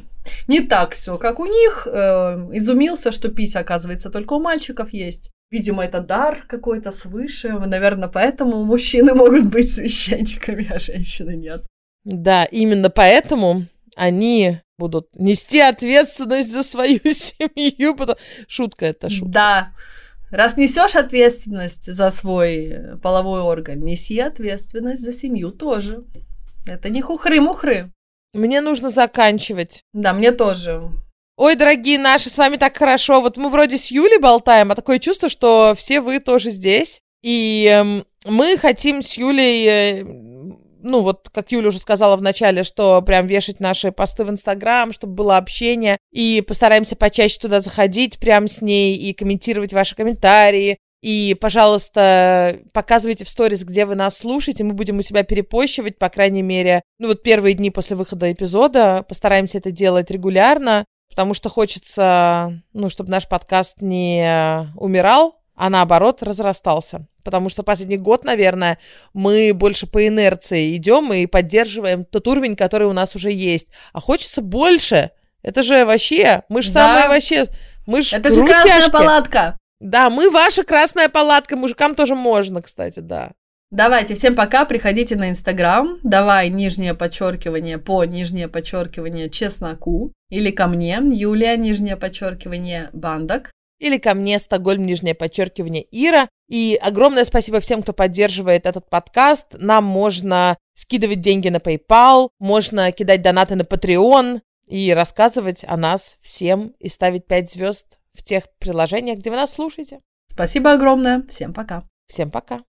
не так все, как у них, э, изумился, что пися, оказывается, только у мальчиков есть. Видимо, это дар какой-то свыше, наверное, поэтому мужчины могут быть священниками, а женщины нет. Да, именно поэтому они будут нести ответственность за свою семью. Шутка это шутка. Да. Раз несешь ответственность за свой половой орган, неси ответственность за семью тоже. Это не хухры-мухры. Мне нужно заканчивать. Да, мне тоже. Ой, дорогие наши, с вами так хорошо. Вот мы вроде с Юлей болтаем, а такое чувство, что все вы тоже здесь. И э, мы хотим с Юлей, э, ну вот, как Юля уже сказала в начале, что прям вешать наши посты в Инстаграм, чтобы было общение. И постараемся почаще туда заходить прям с ней и комментировать ваши комментарии, и, пожалуйста, показывайте в сторис, где вы нас слушаете. Мы будем у себя перепощивать, по крайней мере, ну вот первые дни после выхода эпизода. Постараемся это делать регулярно, потому что хочется, ну, чтобы наш подкаст не умирал, а наоборот разрастался. Потому что последний год, наверное, мы больше по инерции идем и поддерживаем тот уровень, который у нас уже есть. А хочется больше. Это же вообще, мы же да. самые вообще, мы же Это же красная палатка. Да, мы ваша красная палатка, мужикам тоже можно, кстати, да. Давайте, всем пока, приходите на Инстаграм, давай нижнее подчеркивание по нижнее подчеркивание чесноку, или ко мне, Юлия, нижнее подчеркивание бандок. Или ко мне, Стокгольм, нижнее подчеркивание Ира. И огромное спасибо всем, кто поддерживает этот подкаст. Нам можно скидывать деньги на PayPal, можно кидать донаты на Patreon и рассказывать о нас всем и ставить 5 звезд в тех приложениях, где вы нас слушаете. Спасибо огромное. Всем пока. Всем пока.